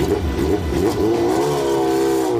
よっよっよっ。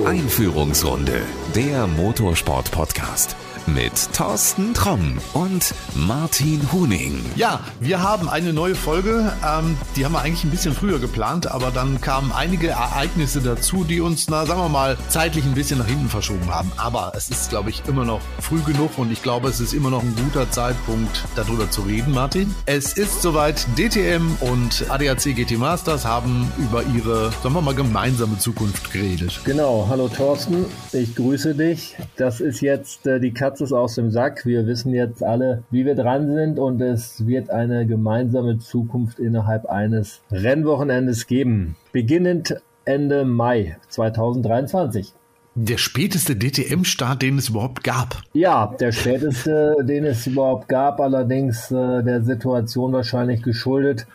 Einführungsrunde, der Motorsport-Podcast mit Thorsten Tromm und Martin Huning. Ja, wir haben eine neue Folge. Ähm, die haben wir eigentlich ein bisschen früher geplant, aber dann kamen einige Ereignisse dazu, die uns, na, sagen wir mal, zeitlich ein bisschen nach hinten verschoben haben. Aber es ist, glaube ich, immer noch früh genug und ich glaube, es ist immer noch ein guter Zeitpunkt, darüber zu reden, Martin. Es ist soweit, DTM und ADAC GT Masters haben über ihre, sagen wir mal, gemeinsame Zukunft geredet. Genau, hallo Thorsten, ich grüße dich. Das ist jetzt äh, die Katze ist aus dem Sack. Wir wissen jetzt alle, wie wir dran sind und es wird eine gemeinsame Zukunft innerhalb eines Rennwochenendes geben. Beginnend Ende Mai 2023. Der späteste DTM-Start, den es überhaupt gab. Ja, der späteste, den es überhaupt gab, allerdings äh, der Situation wahrscheinlich geschuldet,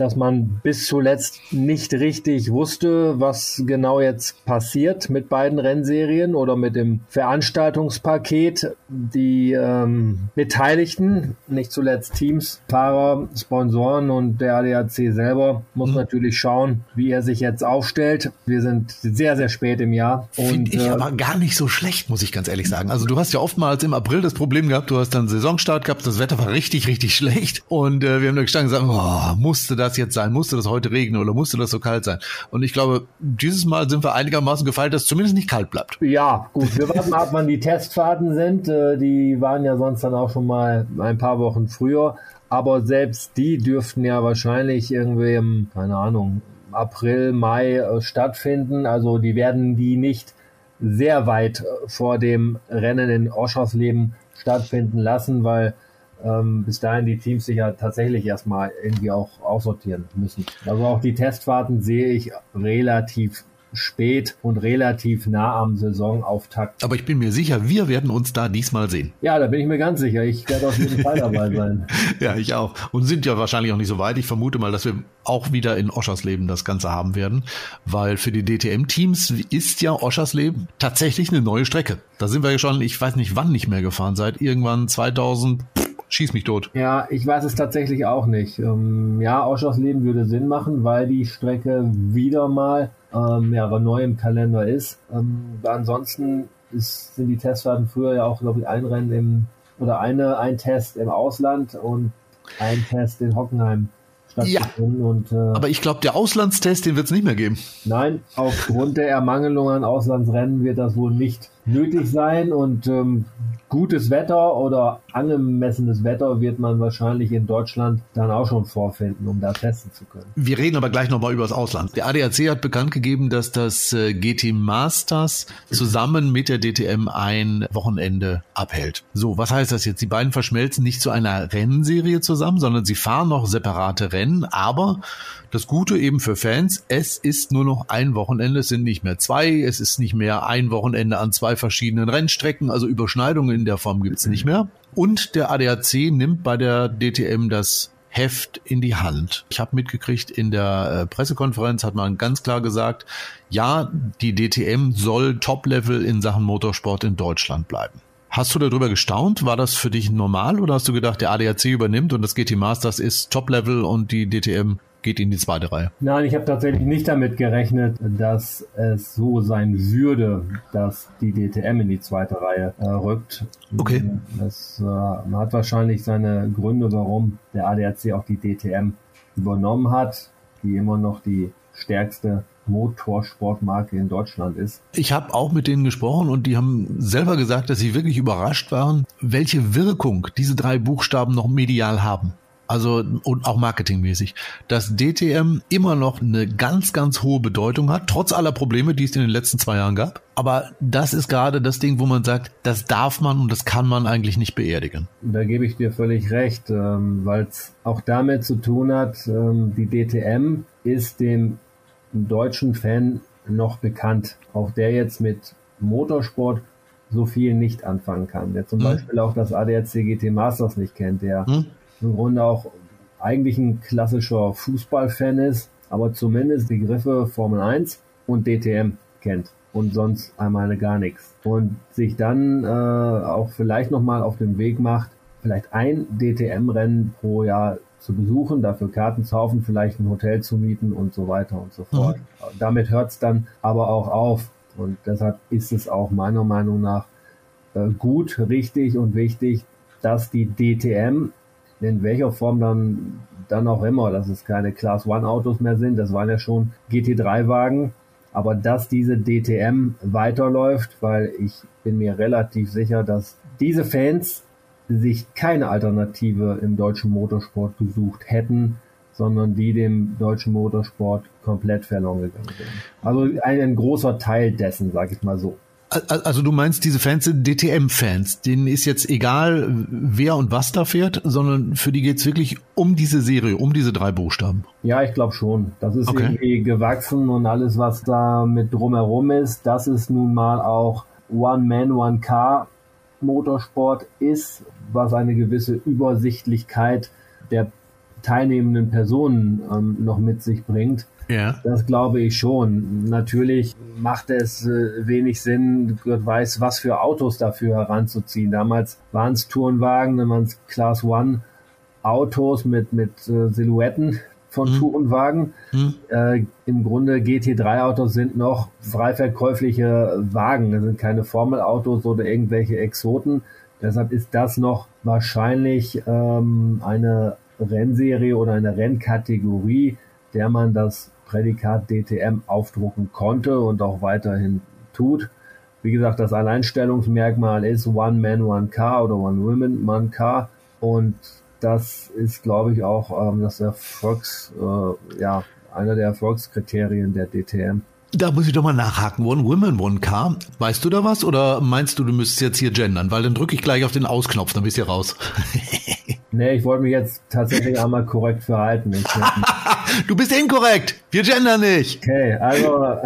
dass man bis zuletzt nicht richtig wusste, was genau jetzt passiert mit beiden Rennserien oder mit dem Veranstaltungspaket. Die ähm, Beteiligten, nicht zuletzt Teams, Fahrer, Sponsoren und der ADAC selber, muss mhm. natürlich schauen, wie er sich jetzt aufstellt. Wir sind sehr, sehr spät im Jahr. Finde ich äh, aber gar nicht so schlecht, muss ich ganz ehrlich sagen. Also du hast ja oftmals im April das Problem gehabt, du hast dann Saisonstart gehabt, das Wetter war richtig, richtig schlecht und äh, wir haben da gestanden und gesagt, oh, musste das das jetzt sein? Musste das heute regnen oder musste das so kalt sein? Und ich glaube, dieses Mal sind wir einigermaßen gefeilt, dass es zumindest nicht kalt bleibt. Ja, gut. Wir warten ab, wann die Testfahrten sind. Äh, die waren ja sonst dann auch schon mal ein paar Wochen früher. Aber selbst die dürften ja wahrscheinlich irgendwie im, keine Ahnung, April, Mai äh, stattfinden. Also die werden die nicht sehr weit äh, vor dem Rennen in Oschersleben stattfinden lassen, weil ähm, bis dahin die Teams sich ja tatsächlich erstmal irgendwie auch aussortieren müssen. Also auch die Testfahrten sehe ich relativ spät und relativ nah am Saisonauftakt. Aber ich bin mir sicher, wir werden uns da diesmal sehen. Ja, da bin ich mir ganz sicher. Ich werde auf jeden Fall dabei sein. ja, ich auch. Und sind ja wahrscheinlich auch nicht so weit. Ich vermute mal, dass wir auch wieder in Oschersleben das Ganze haben werden, weil für die DTM-Teams ist ja Oschersleben tatsächlich eine neue Strecke. Da sind wir ja schon, ich weiß nicht wann nicht mehr gefahren, seit irgendwann 2000 schieß mich tot. Ja, ich weiß es tatsächlich auch nicht. Ähm, ja, Oschersleben würde Sinn machen, weil die Strecke wieder mal ähm, ja, neu im Kalender ist. Ähm, ansonsten ist, sind die Testfahrten früher ja auch, glaube ich, ein Rennen im oder eine, ein Test im Ausland und ein Test in Hockenheim stattgefunden. Ja, und, äh, aber ich glaube, der Auslandstest, den wird es nicht mehr geben. Nein, aufgrund der Ermangelung an Auslandsrennen wird das wohl nicht nötig sein und ähm, gutes Wetter oder angemessenes Wetter wird man wahrscheinlich in Deutschland dann auch schon vorfinden, um da testen zu können. Wir reden aber gleich nochmal über das Ausland. Der ADAC hat bekannt gegeben, dass das äh, GT Masters zusammen mit der DTM ein Wochenende abhält. So, was heißt das jetzt? Die beiden verschmelzen nicht zu einer Rennserie zusammen, sondern sie fahren noch separate Rennen, aber das Gute eben für Fans, es ist nur noch ein Wochenende, es sind nicht mehr zwei, es ist nicht mehr ein Wochenende an zwei verschiedenen Rennstrecken, also Überschneidungen in der Form gibt's nicht mehr. Und der ADAC nimmt bei der DTM das Heft in die Hand. Ich habe mitgekriegt, in der äh, Pressekonferenz hat man ganz klar gesagt, ja, die DTM soll Top-Level in Sachen Motorsport in Deutschland bleiben. Hast du darüber gestaunt? War das für dich normal oder hast du gedacht, der ADAC übernimmt und das GT Masters ist Top-Level und die DTM geht in die zweite Reihe. Nein, ich habe tatsächlich nicht damit gerechnet, dass es so sein würde, dass die DTM in die zweite Reihe äh, rückt. Okay. Das äh, hat wahrscheinlich seine Gründe, warum der ADAC auch die DTM übernommen hat, die immer noch die stärkste Motorsportmarke in Deutschland ist. Ich habe auch mit denen gesprochen und die haben selber gesagt, dass sie wirklich überrascht waren, welche Wirkung diese drei Buchstaben noch medial haben also und auch marketingmäßig, dass DTM immer noch eine ganz, ganz hohe Bedeutung hat, trotz aller Probleme, die es in den letzten zwei Jahren gab. Aber das ist gerade das Ding, wo man sagt, das darf man und das kann man eigentlich nicht beerdigen. Da gebe ich dir völlig recht, ähm, weil es auch damit zu tun hat, ähm, die DTM ist dem deutschen Fan noch bekannt. Auch der jetzt mit Motorsport so viel nicht anfangen kann. Der zum hm. Beispiel auch das ADAC GT Masters nicht kennt, der hm im Grunde auch eigentlich ein klassischer Fußballfan ist, aber zumindest Begriffe Formel 1 und DTM kennt und sonst einmal gar nichts. Und sich dann äh, auch vielleicht nochmal auf den Weg macht, vielleicht ein DTM-Rennen pro Jahr zu besuchen, dafür Karten zu kaufen, vielleicht ein Hotel zu mieten und so weiter und so fort. Mhm. Damit hört es dann aber auch auf. Und deshalb ist es auch meiner Meinung nach äh, gut, richtig und wichtig, dass die DTM in welcher Form dann, dann auch immer, dass es keine Class One Autos mehr sind, das waren ja schon GT3 Wagen, aber dass diese DTM weiterläuft, weil ich bin mir relativ sicher, dass diese Fans sich keine Alternative im deutschen Motorsport gesucht hätten, sondern die dem deutschen Motorsport komplett verloren gegangen sind. Also ein, ein großer Teil dessen, sag ich mal so. Also du meinst, diese Fans sind DTM-Fans, denen ist jetzt egal, wer und was da fährt, sondern für die geht's wirklich um diese Serie, um diese drei Buchstaben. Ja, ich glaube schon. Das ist okay. irgendwie gewachsen und alles, was da mit drumherum ist, das ist nun mal auch One-Man, One-Car Motorsport ist, was eine gewisse Übersichtlichkeit der teilnehmenden Personen ähm, noch mit sich bringt. Ja. Das glaube ich schon. Natürlich macht es äh, wenig Sinn, Gott weiß, was für Autos dafür heranzuziehen. Damals waren es Tourenwagen, dann waren es Class One Autos mit, mit äh, Silhouetten von mhm. Tourenwagen. Mhm. Äh, Im Grunde GT3-Autos sind noch frei verkäufliche Wagen. Das sind keine Formelautos oder irgendwelche Exoten. Deshalb ist das noch wahrscheinlich ähm, eine Rennserie oder eine Rennkategorie, der man das Prädikat DTM aufdrucken konnte und auch weiterhin tut. Wie gesagt, das Alleinstellungsmerkmal ist One Man, One Car oder One Woman, One Car. Und das ist, glaube ich, auch ähm, das Erfolgs, äh, ja, einer der Erfolgskriterien der DTM. Da muss ich doch mal nachhaken. One Woman, One Car. Weißt du da was oder meinst du, du müsstest jetzt hier gendern? Weil dann drücke ich gleich auf den Ausknopf, dann bist du raus. nee, ich wollte mich jetzt tatsächlich einmal korrekt verhalten. du bist inkorrekt. Wir gendern nicht. Okay, also.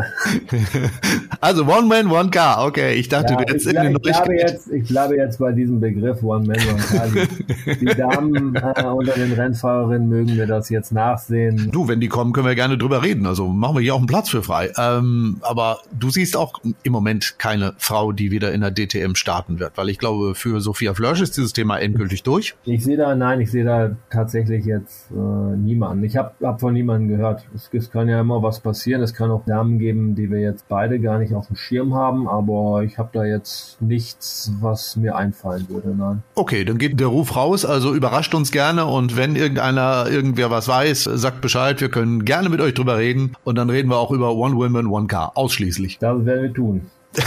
also One Man, One Car. Okay, ich dachte, ja, du hättest in den bleibe jetzt, Ich bleibe jetzt bei diesem Begriff One Man, One Car. Die, die Damen äh, unter den Rennfahrerinnen mögen mir das jetzt nachsehen. Du, wenn die kommen, können wir gerne drüber reden. Also machen wir hier auch einen Platz für frei. Ähm, aber du siehst auch im Moment keine Frau, die wieder in der DTM starten wird, weil ich glaube, für Sophia Flörsch ist dieses Thema endgültig durch. Ich sehe da, nein, ich sehe da tatsächlich jetzt äh, niemanden. Ich habe hab von niemandem gehört. Es, es kann ja immer was passieren. Es kann auch Namen geben, die wir jetzt beide gar nicht auf dem Schirm haben, aber ich habe da jetzt nichts, was mir einfallen würde. Nein. Okay, dann geht der Ruf raus. Also überrascht uns gerne und wenn irgendeiner, irgendwer was weiß, sagt Bescheid. Wir können gerne mit euch drüber reden und dann reden wir auch über One Woman, One Car. Ausschließlich. Das werden wir tun.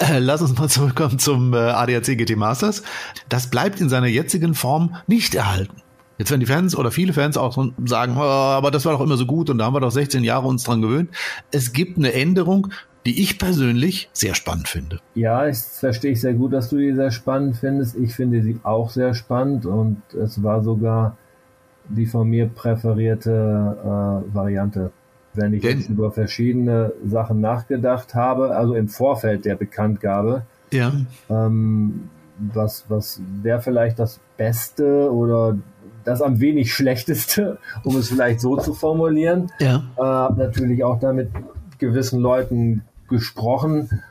Äh, lass uns mal zurückkommen zum äh, ADAC GT Masters. Das bleibt in seiner jetzigen Form nicht erhalten. Jetzt werden die Fans oder viele Fans auch sagen, oh, aber das war doch immer so gut und da haben wir doch 16 Jahre uns dran gewöhnt. Es gibt eine Änderung, die ich persönlich sehr spannend finde. Ja, ich verstehe ich sehr gut, dass du die sehr spannend findest. Ich finde sie auch sehr spannend und es war sogar die von mir präferierte äh, Variante. Wenn ich jetzt über verschiedene Sachen nachgedacht habe, also im Vorfeld der Bekanntgabe, ja. ähm, was, was wäre vielleicht das Beste oder das am wenig schlechteste, um es vielleicht so zu formulieren. Ja. Äh, habe natürlich auch damit gewissen Leuten gesprochen.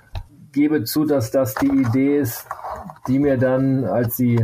Gebe zu, dass das die Idee ist, die mir dann, als sie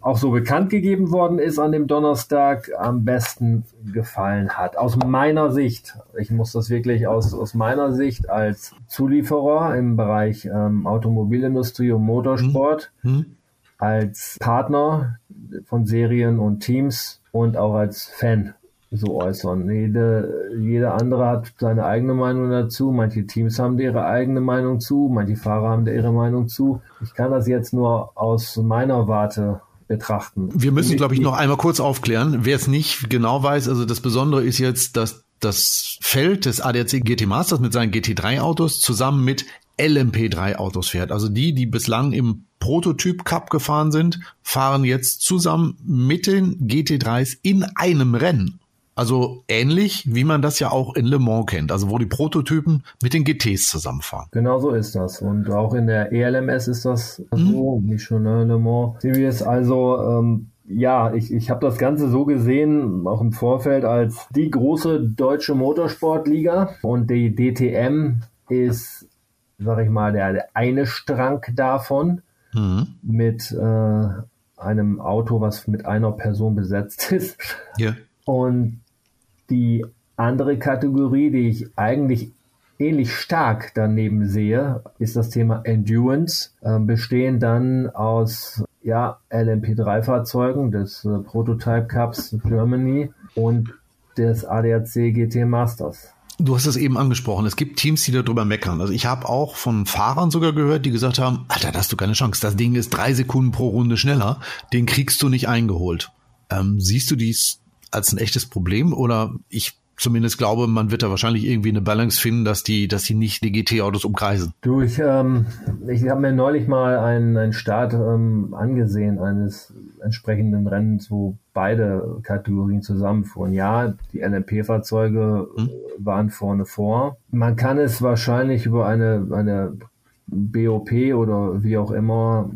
auch so bekannt gegeben worden ist an dem Donnerstag, am besten gefallen hat. Aus meiner Sicht, ich muss das wirklich aus, aus meiner Sicht als Zulieferer im Bereich ähm, Automobilindustrie und Motorsport, mhm. als Partner von Serien und Teams und auch als Fan so äußern. Jede, jeder andere hat seine eigene Meinung dazu. Manche Teams haben ihre eigene Meinung zu, manche Fahrer haben ihre Meinung zu. Ich kann das jetzt nur aus meiner Warte betrachten. Wir müssen, glaube ich, noch einmal kurz aufklären. Wer es nicht genau weiß, also das Besondere ist jetzt, dass das Feld des ADAC GT Masters mit seinen GT3 Autos zusammen mit LMP3 Autos fährt. Also die, die bislang im Prototyp Cup gefahren sind, fahren jetzt zusammen mit den GT3s in einem Rennen. Also ähnlich, wie man das ja auch in Le Mans kennt, also wo die Prototypen mit den GTs zusammenfahren. Genau so ist das. Und auch in der ELMS ist das mhm. so, wie schon ne, Le Mans Series. Also ähm, ja, ich, ich habe das Ganze so gesehen, auch im Vorfeld, als die große deutsche Motorsportliga und die DTM ist, sag ich mal, der, der eine Strang davon mhm. mit äh, einem Auto, was mit einer Person besetzt ist. Ja. Und die andere Kategorie, die ich eigentlich ähnlich stark daneben sehe, ist das Thema Endurance, äh, bestehen dann aus ja, LMP3-Fahrzeugen des äh, Prototype Cups Germany und des ADAC GT Masters. Du hast es eben angesprochen. Es gibt Teams, die darüber meckern. Also ich habe auch von Fahrern sogar gehört, die gesagt haben, Alter, da hast du keine Chance. Das Ding ist drei Sekunden pro Runde schneller. Den kriegst du nicht eingeholt. Ähm, siehst du dies als ein echtes Problem oder ich zumindest glaube, man wird da wahrscheinlich irgendwie eine Balance finden, dass die, dass die nicht die GT-Autos umkreisen. Du, ich, ähm, ich habe mir neulich mal einen, einen Start ähm, angesehen eines entsprechenden Rennens, wo beide Kategorien zusammenfuhren. Ja, die LMP-Fahrzeuge hm? waren vorne vor. Man kann es wahrscheinlich über eine, eine BOP oder wie auch immer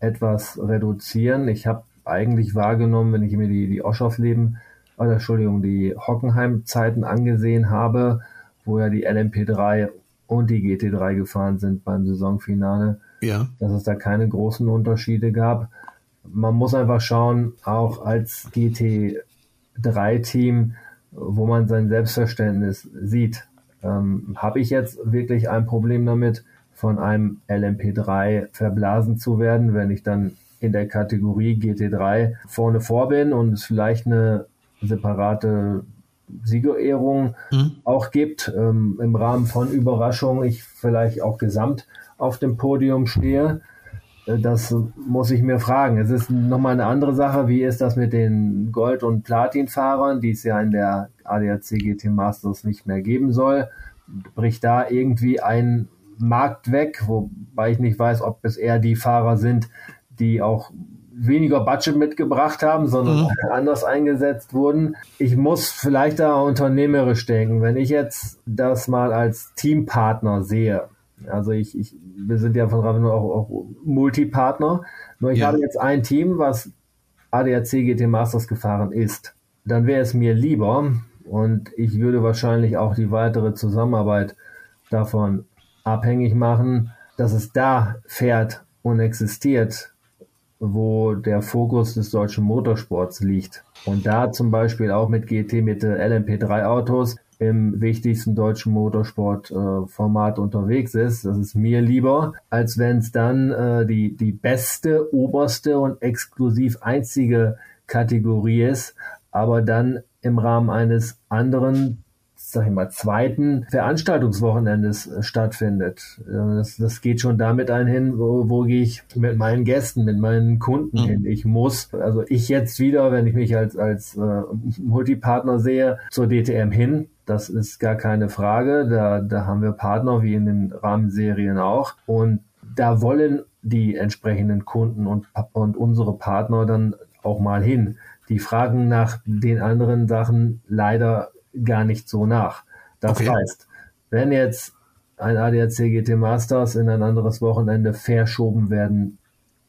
etwas reduzieren. Ich habe eigentlich wahrgenommen, wenn ich mir die, die Oschoff-Leben oder Entschuldigung, die Hockenheim-Zeiten angesehen habe, wo ja die LMP3 und die GT3 gefahren sind beim Saisonfinale, ja. dass es da keine großen Unterschiede gab. Man muss einfach schauen, auch als GT3-Team, wo man sein Selbstverständnis sieht. Ähm, Habe ich jetzt wirklich ein Problem damit, von einem LMP3 verblasen zu werden, wenn ich dann in der Kategorie GT3 vorne vor bin und es vielleicht eine separate Siegerehrung mhm. auch gibt, ähm, im Rahmen von Überraschungen, ich vielleicht auch gesamt auf dem Podium stehe. Äh, das muss ich mir fragen. Es ist nochmal eine andere Sache. Wie ist das mit den Gold- und Platin-Fahrern, die es ja in der ADAC GT Masters nicht mehr geben soll? Bricht da irgendwie ein Markt weg, wobei ich nicht weiß, ob es eher die Fahrer sind, die auch weniger Budget mitgebracht haben, sondern mhm. anders eingesetzt wurden. Ich muss vielleicht da unternehmerisch denken. Wenn ich jetzt das mal als Teampartner sehe, also ich, ich wir sind ja von Raveno auch, auch Multipartner, nur ich ja. habe jetzt ein Team, was ADAC GT Masters gefahren ist. Dann wäre es mir lieber und ich würde wahrscheinlich auch die weitere Zusammenarbeit davon abhängig machen, dass es da fährt und existiert, wo der Fokus des deutschen Motorsports liegt. Und da zum Beispiel auch mit GT, mit LMP3 Autos im wichtigsten deutschen Motorsportformat äh, unterwegs ist. Das ist mir lieber, als wenn es dann äh, die, die beste, oberste und exklusiv einzige Kategorie ist, aber dann im Rahmen eines anderen sag ich mal, zweiten Veranstaltungswochenendes äh, stattfindet. Das, das geht schon damit einhin, wo, wo gehe ich mit meinen Gästen, mit meinen Kunden mhm. hin. Ich muss, also ich jetzt wieder, wenn ich mich als, als äh, Multipartner sehe, zur DTM hin. Das ist gar keine Frage. Da, da haben wir Partner wie in den Rahmenserien auch. Und da wollen die entsprechenden Kunden und, und unsere Partner dann auch mal hin. Die fragen nach den anderen Sachen leider gar nicht so nach. Das okay. heißt, wenn jetzt ein ADAC GT Masters in ein anderes Wochenende verschoben werden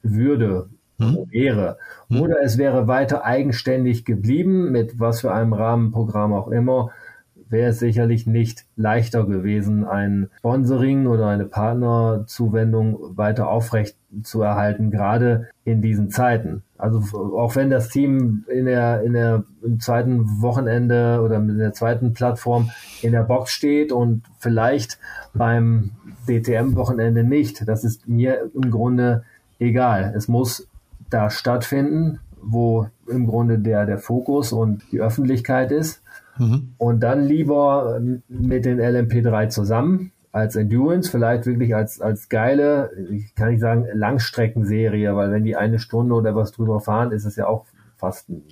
würde, hm. wäre, hm. oder es wäre weiter eigenständig geblieben, mit was für einem Rahmenprogramm auch immer, wäre es sicherlich nicht leichter gewesen, ein Sponsoring oder eine Partnerzuwendung weiter aufrecht zu erhalten, gerade in diesen Zeiten. Also auch wenn das Team in der, in der im zweiten Wochenende oder in der zweiten Plattform in der Box steht und vielleicht beim DTM-Wochenende nicht, das ist mir im Grunde egal. Es muss da stattfinden, wo im Grunde der, der Fokus und die Öffentlichkeit ist. Mhm. Und dann lieber mit den LMP3 zusammen als Endurance, vielleicht wirklich als, als geile, ich kann nicht sagen Langstreckenserie, weil wenn die eine Stunde oder was drüber fahren, ist es ja auch fast ein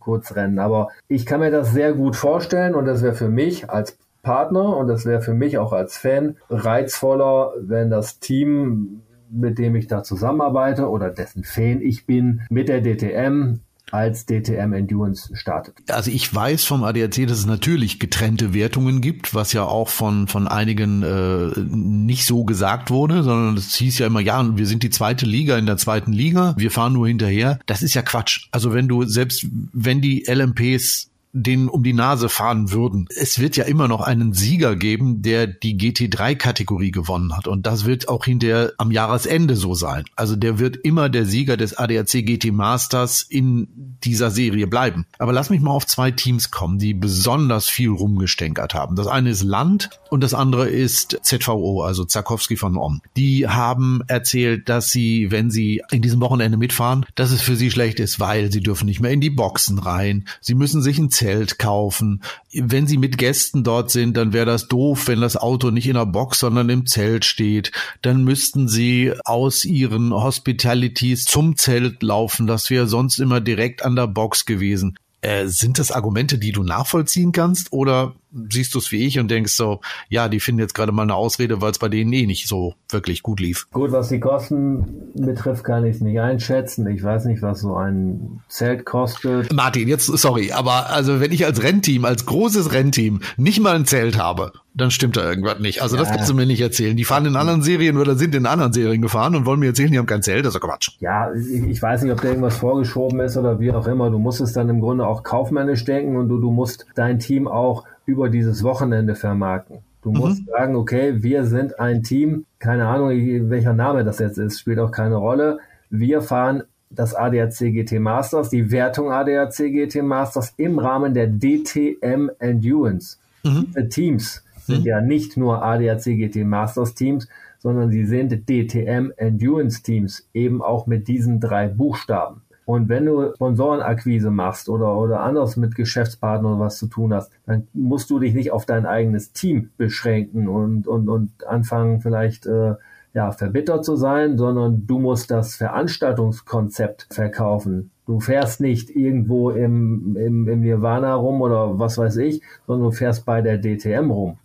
Kurzrennen. Aber ich kann mir das sehr gut vorstellen und das wäre für mich als Partner und das wäre für mich auch als Fan reizvoller, wenn das Team mit dem ich da zusammenarbeite oder dessen Fan ich bin, mit der DTM als DTM Endurance startet. Also ich weiß vom ADAC, dass es natürlich getrennte Wertungen gibt, was ja auch von von einigen äh, nicht so gesagt wurde, sondern es hieß ja immer, ja, wir sind die zweite Liga in der zweiten Liga, wir fahren nur hinterher. Das ist ja Quatsch. Also wenn du selbst wenn die LMPs denen um die Nase fahren würden. Es wird ja immer noch einen Sieger geben, der die GT3-Kategorie gewonnen hat. Und das wird auch hinterher am Jahresende so sein. Also der wird immer der Sieger des ADAC GT Masters in dieser Serie bleiben. Aber lass mich mal auf zwei Teams kommen, die besonders viel rumgestänkert haben. Das eine ist Land und das andere ist ZVO, also Zarkowski von Om. Die haben erzählt, dass sie, wenn sie in diesem Wochenende mitfahren, dass es für sie schlecht ist, weil sie dürfen nicht mehr in die Boxen rein. Sie müssen sich ein Zelt kaufen. Wenn sie mit Gästen dort sind, dann wäre das doof, wenn das Auto nicht in der Box, sondern im Zelt steht. Dann müssten sie aus ihren Hospitalities zum Zelt laufen. Das wäre sonst immer direkt an der Box gewesen. Äh, sind das Argumente, die du nachvollziehen kannst oder siehst du es wie ich und denkst so, ja, die finden jetzt gerade mal eine Ausrede, weil es bei denen eh nicht so wirklich gut lief? Gut, was die Kosten betrifft, kann ich es nicht einschätzen. Ich weiß nicht, was so ein Zelt kostet. Martin, jetzt sorry, aber also wenn ich als Rennteam, als großes Rennteam nicht mal ein Zelt habe, dann stimmt da irgendwas nicht. Also ja. das kannst du mir nicht erzählen. Die fahren in anderen Serien oder sind in anderen Serien gefahren und wollen mir erzählen, die haben kein Zelt. Das ist Quatsch. Ja, ich, ich weiß nicht, ob da irgendwas vorgeschoben ist oder wie auch immer. Du musst es dann im Grunde auch kaufmännisch denken und du, du musst dein Team auch über dieses Wochenende vermarkten. Du mhm. musst sagen, okay, wir sind ein Team, keine Ahnung, welcher Name das jetzt ist, spielt auch keine Rolle. Wir fahren das ADAC GT Masters, die Wertung ADAC GT Masters im Rahmen der DTM Endurance. Mhm. Diese Teams sind mhm. ja nicht nur ADAC GT Masters Teams, sondern sie sind DTM Endurance Teams, eben auch mit diesen drei Buchstaben. Und wenn du Sponsorenakquise machst oder, oder anders mit Geschäftspartnern was zu tun hast, dann musst du dich nicht auf dein eigenes Team beschränken und, und, und anfangen vielleicht äh, ja, verbittert zu sein, sondern du musst das Veranstaltungskonzept verkaufen. Du fährst nicht irgendwo im, im, im Nirvana rum oder was weiß ich, sondern du fährst bei der DTM rum.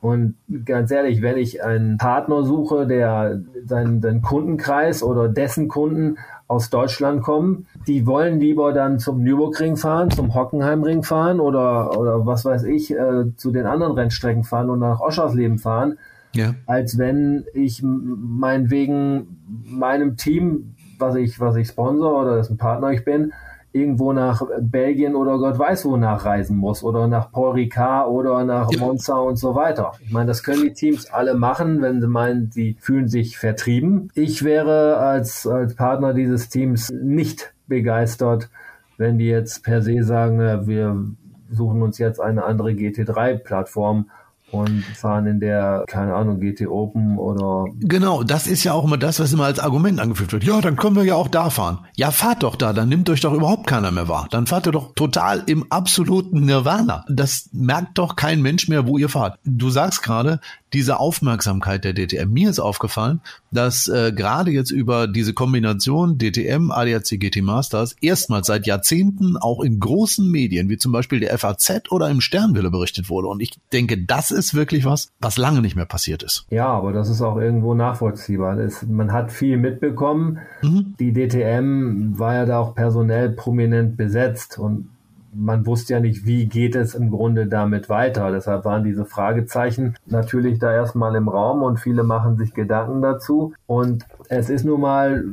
Und ganz ehrlich, wenn ich einen Partner suche, der seinen, seinen Kundenkreis oder dessen Kunden aus Deutschland kommen, die wollen lieber dann zum Nürburgring fahren, zum Hockenheimring fahren oder, oder was weiß ich, äh, zu den anderen Rennstrecken fahren und nach Oschersleben fahren, ja. als wenn ich meinetwegen meinem Team, was ich, was ich sponsor oder das ein Partner ich bin, irgendwo nach Belgien oder Gott weiß wo nachreisen muss oder nach Paul Ricard oder nach ja. Monza und so weiter. Ich meine, das können die Teams alle machen, wenn sie meinen, sie fühlen sich vertrieben. Ich wäre als, als Partner dieses Teams nicht begeistert, wenn die jetzt per se sagen, wir suchen uns jetzt eine andere GT3-Plattform und fahren in der, keine Ahnung, GT Open oder. Genau, das ist ja auch immer das, was immer als Argument angeführt wird. Ja, dann können wir ja auch da fahren. Ja, fahrt doch da, dann nimmt euch doch überhaupt keiner mehr wahr. Dann fahrt ihr doch total im absoluten Nirvana. Das merkt doch kein Mensch mehr, wo ihr fahrt. Du sagst gerade, diese Aufmerksamkeit der DTM. Mir ist aufgefallen, dass äh, gerade jetzt über diese Kombination DTM, ADAC GT Masters erstmals seit Jahrzehnten auch in großen Medien, wie zum Beispiel der FAZ oder im Sternwille berichtet wurde. Und ich denke, das ist wirklich was, was lange nicht mehr passiert ist. Ja, aber das ist auch irgendwo nachvollziehbar. Das, man hat viel mitbekommen. Mhm. Die DTM war ja da auch personell prominent besetzt und man wusste ja nicht, wie geht es im Grunde damit weiter. Deshalb waren diese Fragezeichen natürlich da erstmal im Raum und viele machen sich Gedanken dazu. Und es ist nun mal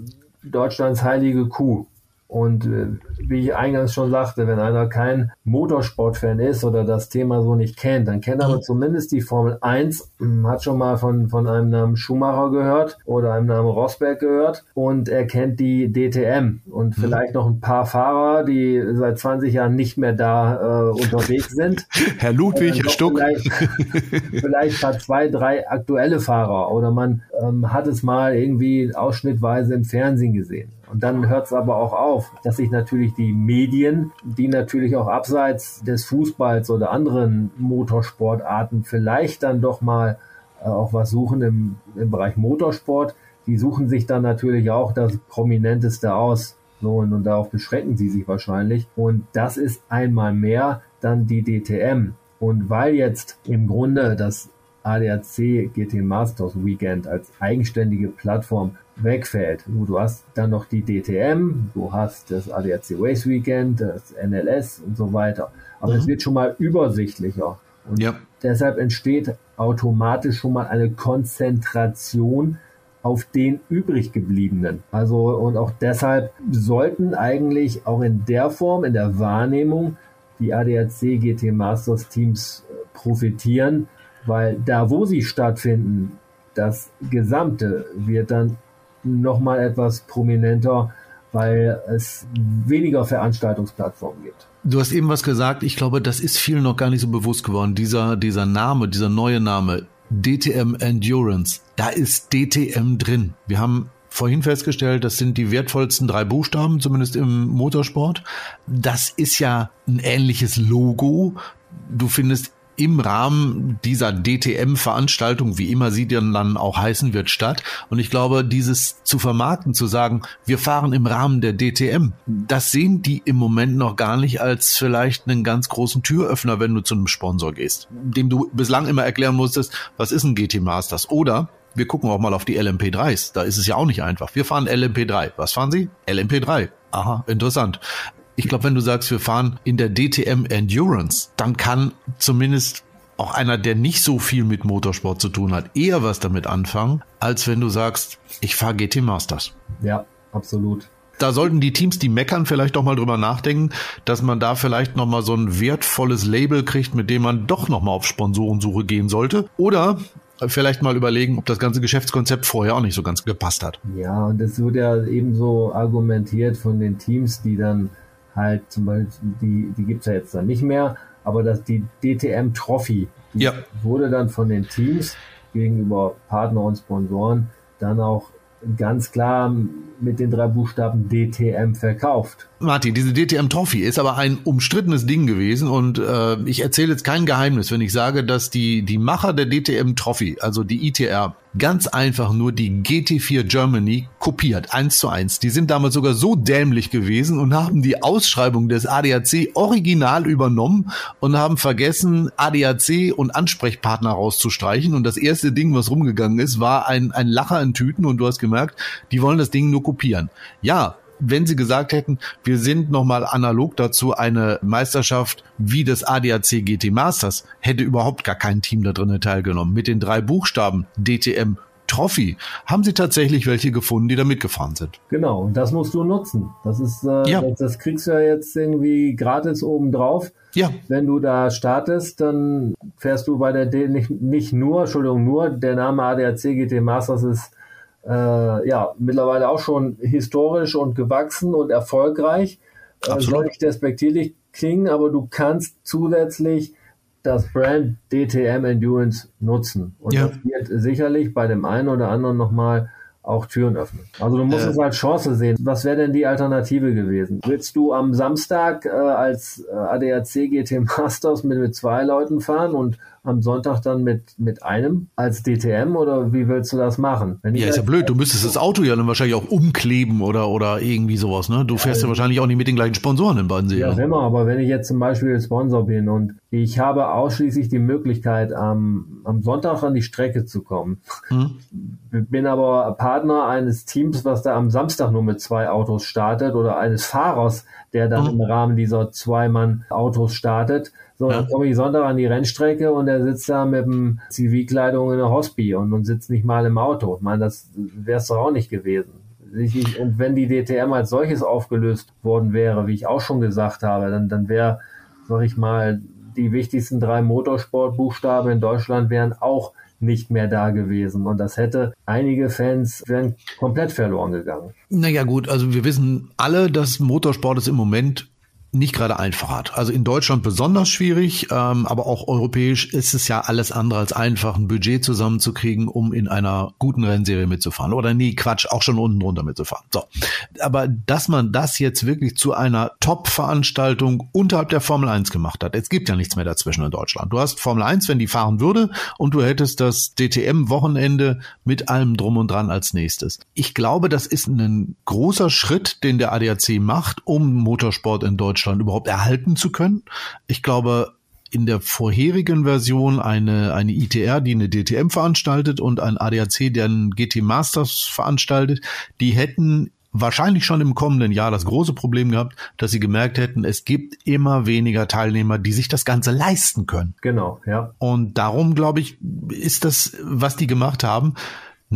Deutschlands heilige Kuh. Und äh, wie ich eingangs schon sagte, wenn einer kein Motorsportfan ist oder das Thema so nicht kennt, dann kennt er aber zumindest die Formel 1, hm, hat schon mal von, von einem Namen Schumacher gehört oder einem Namen Rosberg gehört und er kennt die DTM und mhm. vielleicht noch ein paar Fahrer, die seit 20 Jahren nicht mehr da äh, unterwegs sind. Herr Ludwig, Herr Stuck. Vielleicht, vielleicht hat zwei, drei aktuelle Fahrer oder man ähm, hat es mal irgendwie ausschnittweise im Fernsehen gesehen. Dann hört es aber auch auf, dass sich natürlich die Medien, die natürlich auch abseits des Fußballs oder anderen Motorsportarten vielleicht dann doch mal äh, auch was suchen im, im Bereich Motorsport, die suchen sich dann natürlich auch das Prominenteste aus. So, und, und darauf beschränken sie sich wahrscheinlich. Und das ist einmal mehr dann die DTM. Und weil jetzt im Grunde das ADAC GT Masters Weekend als eigenständige Plattform wegfällt. Du hast dann noch die DTM, du hast das ADAC Race Weekend, das NLS und so weiter. Aber mhm. es wird schon mal übersichtlicher. Und ja. deshalb entsteht automatisch schon mal eine Konzentration auf den übrig gebliebenen. Also und auch deshalb sollten eigentlich auch in der Form, in der Wahrnehmung die ADAC GT Masters Teams profitieren, weil da, wo sie stattfinden, das Gesamte wird dann nochmal etwas prominenter, weil es weniger Veranstaltungsplattformen gibt. Du hast eben was gesagt, ich glaube, das ist vielen noch gar nicht so bewusst geworden. Dieser, dieser Name, dieser neue Name, DTM Endurance, da ist DTM drin. Wir haben vorhin festgestellt, das sind die wertvollsten drei Buchstaben, zumindest im Motorsport. Das ist ja ein ähnliches Logo. Du findest im Rahmen dieser DTM-Veranstaltung, wie immer sie dann, dann auch heißen wird, statt. Und ich glaube, dieses zu vermarkten, zu sagen, wir fahren im Rahmen der DTM, das sehen die im Moment noch gar nicht als vielleicht einen ganz großen Türöffner, wenn du zu einem Sponsor gehst, dem du bislang immer erklären musstest, was ist ein GT Masters? Oder wir gucken auch mal auf die LMP3s. Da ist es ja auch nicht einfach. Wir fahren LMP3. Was fahren Sie? LMP3. Aha, interessant. Ich glaube, wenn du sagst, wir fahren in der DTM Endurance, dann kann zumindest auch einer, der nicht so viel mit Motorsport zu tun hat, eher was damit anfangen, als wenn du sagst, ich fahre GT Masters. Ja, absolut. Da sollten die Teams, die meckern, vielleicht doch mal drüber nachdenken, dass man da vielleicht noch mal so ein wertvolles Label kriegt, mit dem man doch noch mal auf Sponsorensuche gehen sollte. Oder vielleicht mal überlegen, ob das ganze Geschäftskonzept vorher auch nicht so ganz gepasst hat. Ja, und es wird ja ebenso argumentiert von den Teams, die dann halt zum Beispiel, die, die gibt's ja jetzt dann nicht mehr, aber dass die DTM Trophy ja. wurde dann von den Teams gegenüber Partner und Sponsoren dann auch ganz klar mit den drei Buchstaben DTM verkauft. Martin, diese DTM Trophy ist aber ein umstrittenes Ding gewesen und äh, ich erzähle jetzt kein Geheimnis, wenn ich sage, dass die die Macher der DTM Trophy, also die ITR, ganz einfach nur die GT4 Germany kopiert, eins zu eins. Die sind damals sogar so dämlich gewesen und haben die Ausschreibung des ADAC original übernommen und haben vergessen, ADAC und Ansprechpartner rauszustreichen. Und das erste Ding, was rumgegangen ist, war ein, ein Lacher in Tüten und du hast gemerkt, die wollen das Ding nur kopieren. Ja, wenn sie gesagt hätten, wir sind nochmal analog dazu eine Meisterschaft wie das ADAC GT Masters, hätte überhaupt gar kein Team da drinnen teilgenommen. Mit den drei Buchstaben DTM Trophy haben sie tatsächlich welche gefunden, die da mitgefahren sind. Genau, und das musst du nutzen. Das ist, äh, ja. das, das, kriegst du ja jetzt irgendwie gratis oben drauf. Ja. Wenn du da startest, dann fährst du bei der D nicht, nicht nur, Entschuldigung, nur der Name ADAC GT Masters ist äh, ja, mittlerweile auch schon historisch und gewachsen und erfolgreich. Äh, soll nicht despektierlich klingen, aber du kannst zusätzlich das Brand DTM Endurance nutzen. Und ja. das wird sicherlich bei dem einen oder anderen nochmal auch Türen öffnen. Also du musst äh, es als Chance sehen. Was wäre denn die Alternative gewesen? Willst du am Samstag äh, als äh, ADAC GT Masters mit, mit zwei Leuten fahren und am Sonntag dann mit, mit einem als DTM oder wie willst du das machen? ja, ist ja blöd. Du müsstest das Auto ja dann wahrscheinlich auch umkleben oder, oder irgendwie sowas, ne? Du fährst ja, ja wahrscheinlich auch nicht mit den gleichen Sponsoren in beiden Ja, immer, aber wenn ich jetzt zum Beispiel Sponsor bin und ich habe ausschließlich die Möglichkeit, am, am Sonntag an die Strecke zu kommen, hm. bin aber Partner eines Teams, was da am Samstag nur mit zwei Autos startet oder eines Fahrers, der dann hm. im Rahmen dieser Zwei-Mann-Autos startet, so, ja. dann komme ich Sonntag an die Rennstrecke und er sitzt da mit dem Zivilkleidung in der Hospi und, und sitzt nicht mal im Auto. Ich meine, das wäre es doch auch nicht gewesen. Und wenn die DTM als solches aufgelöst worden wäre, wie ich auch schon gesagt habe, dann, dann wäre, sag ich mal, die wichtigsten drei Motorsportbuchstaben in Deutschland wären auch nicht mehr da gewesen. Und das hätte einige Fans wären komplett verloren gegangen. Naja gut, also wir wissen alle, dass Motorsport ist im Moment nicht gerade einfach hat. Also in Deutschland besonders schwierig, ähm, aber auch europäisch ist es ja alles andere als einfach, ein Budget zusammenzukriegen, um in einer guten Rennserie mitzufahren. Oder nee, Quatsch, auch schon unten drunter mitzufahren. So. Aber dass man das jetzt wirklich zu einer Top-Veranstaltung unterhalb der Formel 1 gemacht hat, es gibt ja nichts mehr dazwischen in Deutschland. Du hast Formel 1, wenn die fahren würde, und du hättest das DTM-Wochenende mit allem drum und dran als nächstes. Ich glaube, das ist ein großer Schritt, den der ADAC macht, um Motorsport in Deutschland Deutschland überhaupt erhalten zu können. Ich glaube, in der vorherigen Version eine, eine ITR, die eine DTM veranstaltet und ein ADAC, der einen GT Masters veranstaltet, die hätten wahrscheinlich schon im kommenden Jahr das große Problem gehabt, dass sie gemerkt hätten, es gibt immer weniger Teilnehmer, die sich das Ganze leisten können. Genau, ja. Und darum, glaube ich, ist das, was die gemacht haben,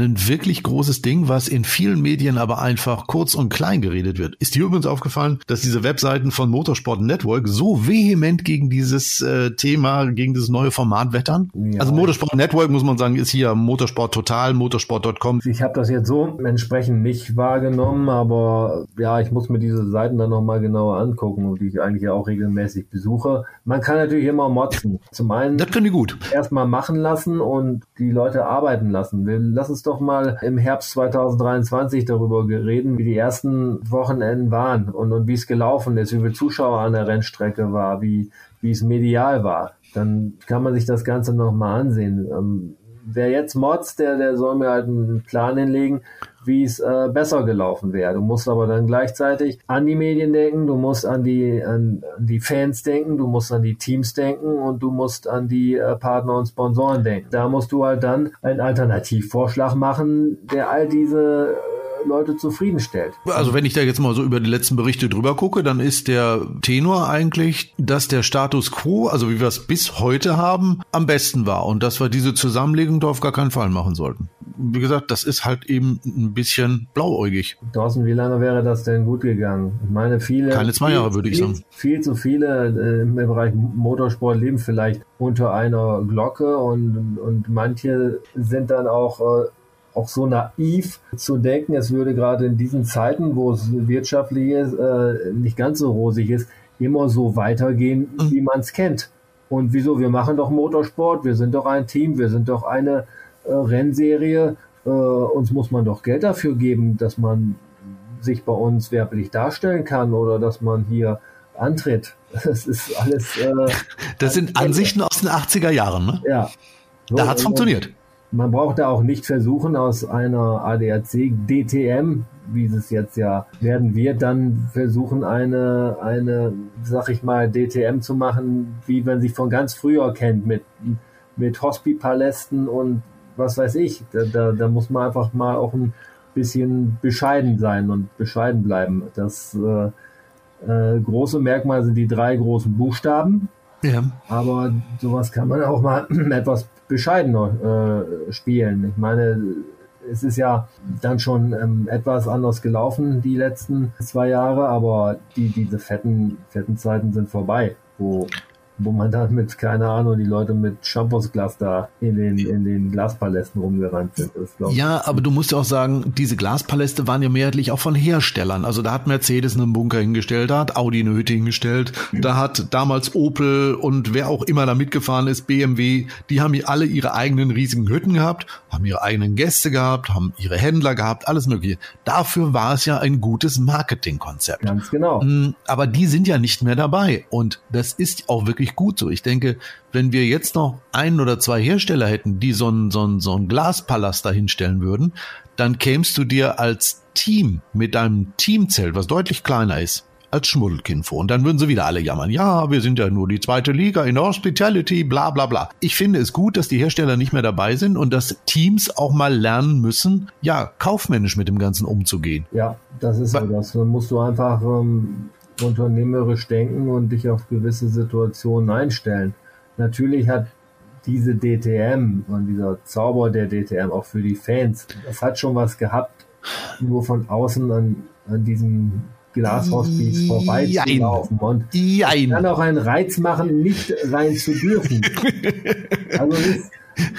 ein wirklich großes Ding, was in vielen Medien aber einfach kurz und klein geredet wird. Ist dir übrigens aufgefallen, dass diese Webseiten von Motorsport Network so vehement gegen dieses äh, Thema, gegen dieses neue Format wettern? Ja. Also Motorsport Network, muss man sagen, ist hier Motorsport Total, motorsport.com. Ich habe das jetzt so entsprechend nicht wahrgenommen, aber ja, ich muss mir diese Seiten dann nochmal genauer angucken, die ich eigentlich auch regelmäßig besuche. Man kann natürlich immer motzen. Zum einen das können die gut. erstmal machen lassen und die Leute arbeiten lassen. Wir lass uns doch mal im Herbst 2023 darüber reden, wie die ersten Wochenenden waren und, und wie es gelaufen ist, wie viele Zuschauer an der Rennstrecke war, wie, wie es medial war. Dann kann man sich das Ganze nochmal ansehen. Ähm, wer jetzt motzt, der, der soll mir halt einen Plan hinlegen, wie es äh, besser gelaufen wäre. Du musst aber dann gleichzeitig an die Medien denken, du musst an die, an, an die Fans denken, du musst an die Teams denken und du musst an die äh, Partner und Sponsoren denken. Da musst du halt dann einen Alternativvorschlag machen, der all diese Leute zufriedenstellt. Also wenn ich da jetzt mal so über die letzten Berichte drüber gucke, dann ist der Tenor eigentlich, dass der Status quo, also wie wir es bis heute haben, am besten war und dass wir diese Zusammenlegung doch auf gar keinen Fall machen sollten. Wie gesagt, das ist halt eben ein bisschen blauäugig. Thorsten, wie lange wäre das denn gut gegangen? Ich meine, viele. Keine zwei Jahre, würde ich viel, sagen. Viel zu viele äh, im Bereich Motorsport leben vielleicht unter einer Glocke und, und manche sind dann auch äh, auch so naiv zu denken, es würde gerade in diesen Zeiten, wo es wirtschaftlich ist, äh, nicht ganz so rosig ist, immer so weitergehen, mhm. wie man es kennt. Und wieso? Wir machen doch Motorsport, wir sind doch ein Team, wir sind doch eine äh, Rennserie. Äh, uns muss man doch Geld dafür geben, dass man sich bei uns werblich darstellen kann oder dass man hier antritt. Das ist alles. Äh, das sind Ansichten aus den 80er Jahren, ne? Ja. So, da hat's funktioniert. Man braucht da auch nicht versuchen, aus einer ADAC DTM, wie es jetzt ja werden wird, dann versuchen, eine, eine, sag ich mal, DTM zu machen, wie man sie von ganz früher kennt, mit, mit Hospipalästen und was weiß ich. Da, da, da muss man einfach mal auch ein bisschen bescheiden sein und bescheiden bleiben. Das äh, äh, große Merkmal sind die drei großen Buchstaben. Ja. Aber sowas kann man auch mal etwas bescheidener äh, spielen. Ich meine, es ist ja dann schon ähm, etwas anders gelaufen die letzten zwei Jahre, aber die, diese fetten, fetten Zeiten sind vorbei, wo wo man dann mit, keine Ahnung, die Leute mit Shampoosglas da in den, in den Glaspalästen rumgerannt sind. Das, ja, aber du musst ja auch sagen, diese Glaspaläste waren ja mehrheitlich auch von Herstellern. Also da hat Mercedes einen Bunker hingestellt, da hat Audi eine Hütte hingestellt, mhm. da hat damals Opel und wer auch immer da mitgefahren ist, BMW, die haben alle ihre eigenen riesigen Hütten gehabt, haben ihre eigenen Gäste gehabt, haben ihre Händler gehabt, alles mögliche. Dafür war es ja ein gutes Marketingkonzept. Ganz genau. Mm, aber die sind ja nicht mehr dabei und das ist auch wirklich wirklich gut so. Ich denke, wenn wir jetzt noch ein oder zwei Hersteller hätten, die so einen, so einen, so einen Glaspalast dahinstellen würden, dann kämst du dir als Team mit deinem Teamzelt, was deutlich kleiner ist, als Schmuddelkind vor. Und dann würden sie wieder alle jammern. Ja, wir sind ja nur die zweite Liga in Hospitality, bla bla bla. Ich finde es gut, dass die Hersteller nicht mehr dabei sind und dass Teams auch mal lernen müssen, ja, kaufmännisch mit dem Ganzen umzugehen. Ja, das ist so. Das musst du einfach ähm, unternehmerisch denken und dich auf gewisse Situationen einstellen. Natürlich hat diese DTM und dieser Zauber der DTM auch für die Fans, das hat schon was gehabt, nur von außen an, an diesem Glashospiz vorbeizulaufen. Und Jein. kann auch einen Reiz machen, nicht rein zu dürfen. also ist,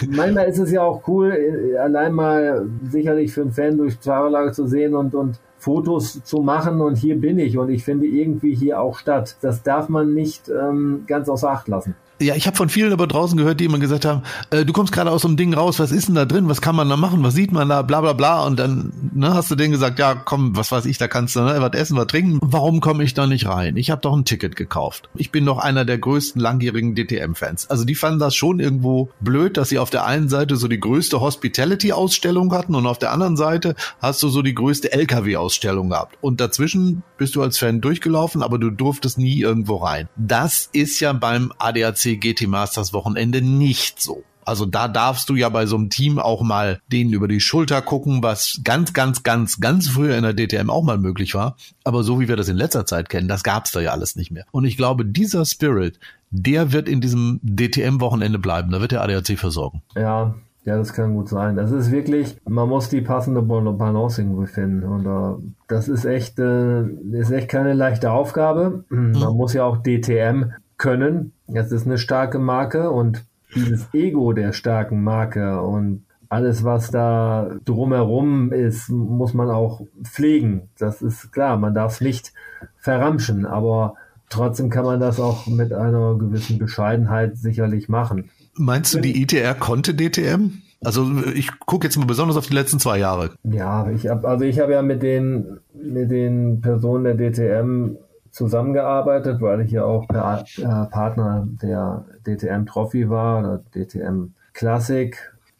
manchmal ist es ja auch cool, allein mal sicherlich für einen Fan durch Fahrerlage zu sehen und, und Fotos zu machen und hier bin ich und ich finde irgendwie hier auch statt. Das darf man nicht ähm, ganz außer Acht lassen. Ja, ich habe von vielen aber draußen gehört, die immer gesagt haben, äh, du kommst gerade aus so einem Ding raus, was ist denn da drin, was kann man da machen, was sieht man da, bla bla bla. Und dann ne, hast du denen gesagt, ja komm, was weiß ich, da kannst du ne, was essen, was trinken. Warum komme ich da nicht rein? Ich habe doch ein Ticket gekauft. Ich bin doch einer der größten langjährigen DTM-Fans. Also die fanden das schon irgendwo blöd, dass sie auf der einen Seite so die größte Hospitality-Ausstellung hatten und auf der anderen Seite hast du so die größte LKW-Ausstellung gehabt. Und dazwischen bist du als Fan durchgelaufen, aber du durftest nie irgendwo rein. Das ist ja beim ADAC GT Masters Wochenende nicht so. Also da darfst du ja bei so einem Team auch mal denen über die Schulter gucken, was ganz, ganz, ganz, ganz früher in der DTM auch mal möglich war. Aber so wie wir das in letzter Zeit kennen, das gab's da ja alles nicht mehr. Und ich glaube, dieser Spirit, der wird in diesem DTM-Wochenende bleiben. Da wird der ADAC versorgen. Ja, Ja, das kann gut sein. Das ist wirklich, man muss die passende Balance irgendwie finden. Und uh, das ist echt, äh, ist echt keine leichte Aufgabe. Mhm. Man muss ja auch DTM können. Es ist eine starke Marke und dieses Ego der starken Marke und alles, was da drumherum ist, muss man auch pflegen. Das ist klar, man darf es nicht verramschen, aber trotzdem kann man das auch mit einer gewissen Bescheidenheit sicherlich machen. Meinst du, die ITR konnte DTM? Also ich gucke jetzt mal besonders auf die letzten zwei Jahre. Ja, ich habe also ich habe ja mit den mit den Personen der DTM zusammengearbeitet, weil ich ja auch der, äh, Partner der DTM Trophy war oder DTM Classic.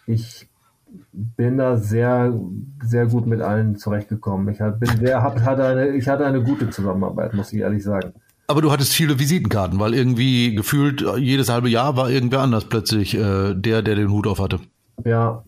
Ich bin da sehr, sehr gut mit allen zurechtgekommen. Ich bin sehr, hab, hatte eine, ich hatte eine gute Zusammenarbeit, muss ich ehrlich sagen. Aber du hattest viele Visitenkarten, weil irgendwie gefühlt jedes halbe Jahr war irgendwer anders plötzlich äh, der, der den Hut auf hatte. Ja,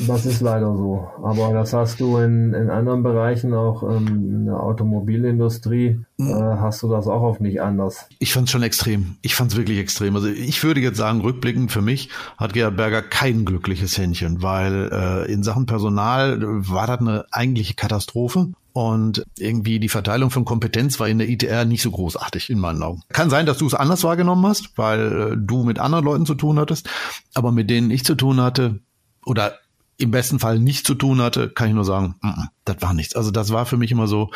das ist leider so. Aber das hast du in, in anderen Bereichen, auch ähm, in der Automobilindustrie, äh, hast du das auch oft nicht anders. Ich fand es schon extrem. Ich fand es wirklich extrem. Also ich würde jetzt sagen, rückblickend für mich hat Gerhard Berger kein glückliches Händchen, weil äh, in Sachen Personal war das eine eigentliche Katastrophe. Und irgendwie die Verteilung von Kompetenz war in der ITR nicht so großartig in meinen Augen. Kann sein, dass du es anders wahrgenommen hast, weil äh, du mit anderen Leuten zu tun hattest. Aber mit denen ich zu tun hatte, oder im besten Fall nicht zu tun hatte, kann ich nur sagen, mm -mm, das war nichts. Also das war für mich immer so,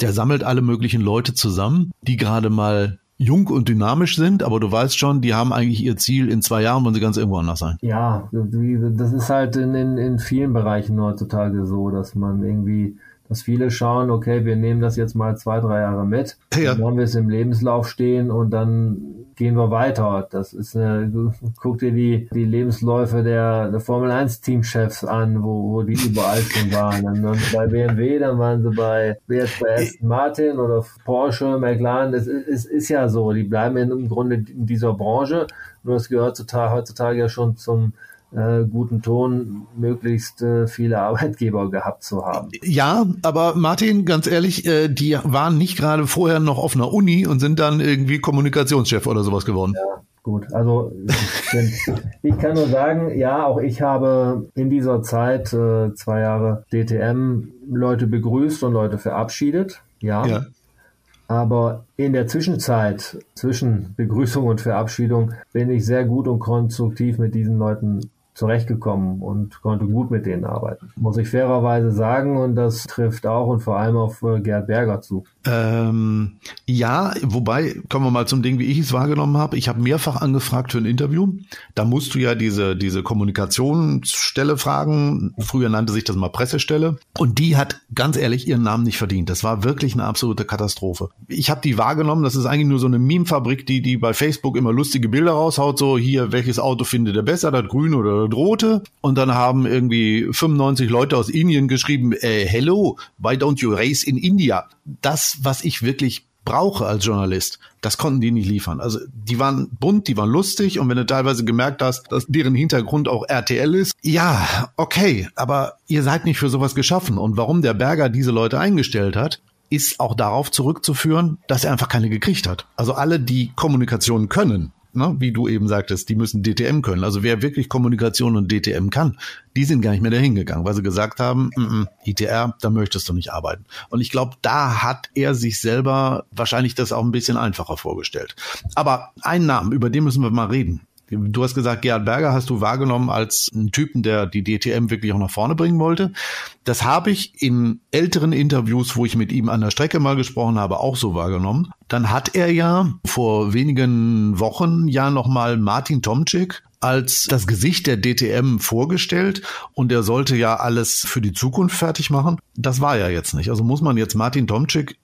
der sammelt alle möglichen Leute zusammen, die gerade mal jung und dynamisch sind, aber du weißt schon, die haben eigentlich ihr Ziel, in zwei Jahren wollen sie ganz irgendwo anders sein. Ja, das ist halt in, in, in vielen Bereichen heutzutage so, dass man irgendwie dass viele schauen, okay, wir nehmen das jetzt mal zwei, drei Jahre mit, ja. dann haben wir es im Lebenslauf stehen und dann gehen wir weiter. Das ist eine, guck dir die, die Lebensläufe der, der Formel 1 Teamchefs an, wo, wo die überall schon waren. Dann, dann bei BMW, dann waren sie bei, jetzt bei Aston Martin oder Porsche, McLaren. Es ist, ist, ist ja so. Die bleiben im Grunde in dieser Branche. Nur es gehört heutzutage ja schon zum, äh, guten Ton möglichst äh, viele Arbeitgeber gehabt zu haben. Ja, aber Martin, ganz ehrlich, äh, die waren nicht gerade vorher noch auf einer Uni und sind dann irgendwie Kommunikationschef oder sowas geworden. Ja. Gut, also ich kann nur sagen, ja, auch ich habe in dieser Zeit äh, zwei Jahre DTM Leute begrüßt und Leute verabschiedet. Ja. ja. Aber in der Zwischenzeit, zwischen Begrüßung und Verabschiedung, bin ich sehr gut und konstruktiv mit diesen Leuten zurechtgekommen und konnte gut mit denen arbeiten. Muss ich fairerweise sagen und das trifft auch und vor allem auf äh, Gerd Berger zu. Ähm, ja, wobei, kommen wir mal zum Ding, wie ich es wahrgenommen habe. Ich habe mehrfach angefragt für ein Interview. Da musst du ja diese, diese Kommunikationsstelle fragen. Früher nannte sich das mal Pressestelle. Und die hat ganz ehrlich ihren Namen nicht verdient. Das war wirklich eine absolute Katastrophe. Ich habe die wahrgenommen. Das ist eigentlich nur so eine Meme-Fabrik, die, die bei Facebook immer lustige Bilder raushaut. So hier, welches Auto findet ihr besser, das grüne oder das rote? Und dann haben irgendwie 95 Leute aus Indien geschrieben, äh, hello, why don't you race in India? Das was ich wirklich brauche als Journalist, das konnten die nicht liefern. Also die waren bunt, die waren lustig und wenn du teilweise gemerkt hast, dass deren Hintergrund auch RTL ist, ja, okay, aber ihr seid nicht für sowas geschaffen. Und warum der Berger diese Leute eingestellt hat, ist auch darauf zurückzuführen, dass er einfach keine gekriegt hat. Also alle, die Kommunikation können, ne, wie du eben sagtest, die müssen DTM können. Also wer wirklich Kommunikation und DTM kann, die sind gar nicht mehr dahin gegangen, weil sie gesagt haben, mm -mm, ITR, da möchtest du nicht arbeiten. Und ich glaube, da hat er sich selber wahrscheinlich das auch ein bisschen einfacher vorgestellt. Aber einen Namen, über den müssen wir mal reden. Du hast gesagt, Gerhard Berger hast du wahrgenommen als einen Typen, der die DTM wirklich auch nach vorne bringen wollte. Das habe ich in älteren Interviews, wo ich mit ihm an der Strecke mal gesprochen habe, auch so wahrgenommen. Dann hat er ja vor wenigen Wochen ja nochmal Martin Tomczyk als das Gesicht der DTM vorgestellt und er sollte ja alles für die Zukunft fertig machen. Das war ja jetzt nicht. Also muss man jetzt Martin Tomczyk,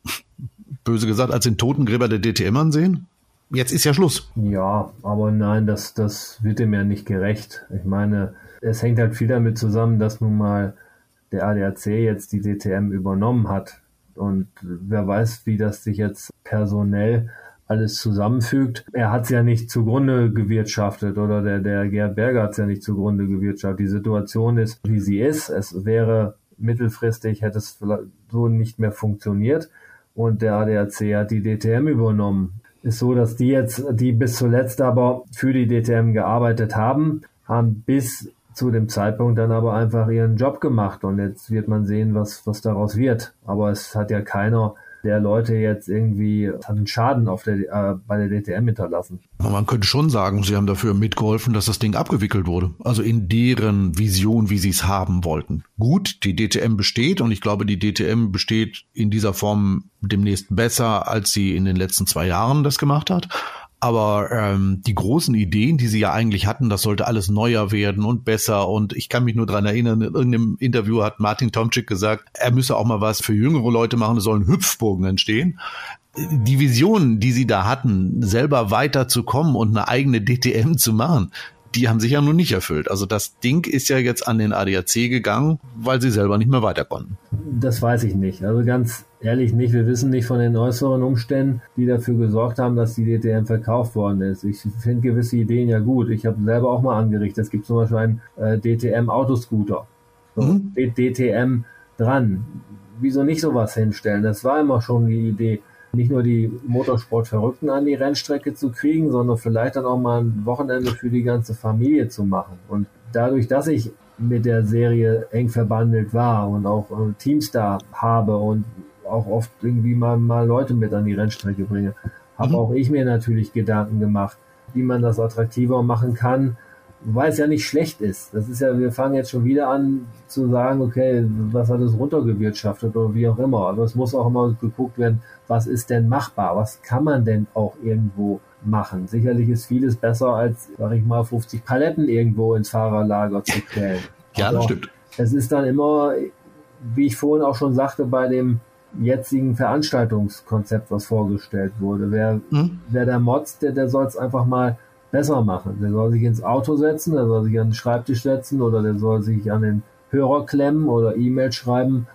böse gesagt, als den Totengräber der DTM ansehen? Jetzt ist ja Schluss. Ja, aber nein, das, das wird dem ja nicht gerecht. Ich meine, es hängt halt viel damit zusammen, dass nun mal der ADAC jetzt die DTM übernommen hat. Und wer weiß, wie das sich jetzt personell alles zusammenfügt. Er hat es ja nicht zugrunde gewirtschaftet oder der, der Gerd Berger hat es ja nicht zugrunde gewirtschaftet. Die Situation ist, wie sie ist. Es wäre mittelfristig, hätte es so nicht mehr funktioniert. Und der ADAC hat die DTM übernommen ist so, dass die jetzt, die bis zuletzt aber für die DTM gearbeitet haben, haben bis zu dem Zeitpunkt dann aber einfach ihren Job gemacht und jetzt wird man sehen, was, was daraus wird. Aber es hat ja keiner der Leute jetzt irgendwie einen Schaden auf der, äh, bei der DTM hinterlassen. Man könnte schon sagen, sie haben dafür mitgeholfen, dass das Ding abgewickelt wurde. Also in deren Vision, wie sie es haben wollten. Gut, die DTM besteht und ich glaube, die DTM besteht in dieser Form demnächst besser, als sie in den letzten zwei Jahren das gemacht hat. Aber ähm, die großen Ideen, die sie ja eigentlich hatten, das sollte alles neuer werden und besser. Und ich kann mich nur dran erinnern, in irgendeinem Interview hat Martin Tomczyk gesagt, er müsse auch mal was für jüngere Leute machen, es sollen Hüpfburgen entstehen. Die Visionen, die sie da hatten, selber weiterzukommen und eine eigene DTM zu machen, die haben sich ja nun nicht erfüllt. Also das Ding ist ja jetzt an den ADAC gegangen, weil sie selber nicht mehr weiter konnten. Das weiß ich nicht. Also ganz ehrlich nicht. Wir wissen nicht von den äußeren Umständen, die dafür gesorgt haben, dass die DTM verkauft worden ist. Ich finde gewisse Ideen ja gut. Ich habe selber auch mal angerichtet. Es gibt zum Beispiel einen äh, DTM Autoscooter. So, mhm. DTM dran. Wieso nicht sowas hinstellen? Das war immer schon die Idee nicht nur die Motorsportverrückten an die Rennstrecke zu kriegen, sondern vielleicht dann auch mal ein Wochenende für die ganze Familie zu machen. Und dadurch, dass ich mit der Serie eng verbandelt war und auch äh, Teams da habe und auch oft irgendwie mal, mal Leute mit an die Rennstrecke bringe, habe mhm. auch ich mir natürlich Gedanken gemacht, wie man das attraktiver machen kann, weil es ja nicht schlecht ist. Das ist ja, wir fangen jetzt schon wieder an zu sagen, okay, was hat es runtergewirtschaftet oder wie auch immer. Aber es muss auch immer geguckt werden, was ist denn machbar? Was kann man denn auch irgendwo machen? Sicherlich ist vieles besser als, sag ich mal, 50 Paletten irgendwo ins Fahrerlager zu stellen. ja, das stimmt. Es ist dann immer, wie ich vorhin auch schon sagte, bei dem jetzigen Veranstaltungskonzept, was vorgestellt wurde. Wer, hm? wer der Mods, der, der soll es einfach mal besser machen. Der soll sich ins Auto setzen, der soll sich an den Schreibtisch setzen oder der soll sich an den Hörer klemmen oder E-Mail schreiben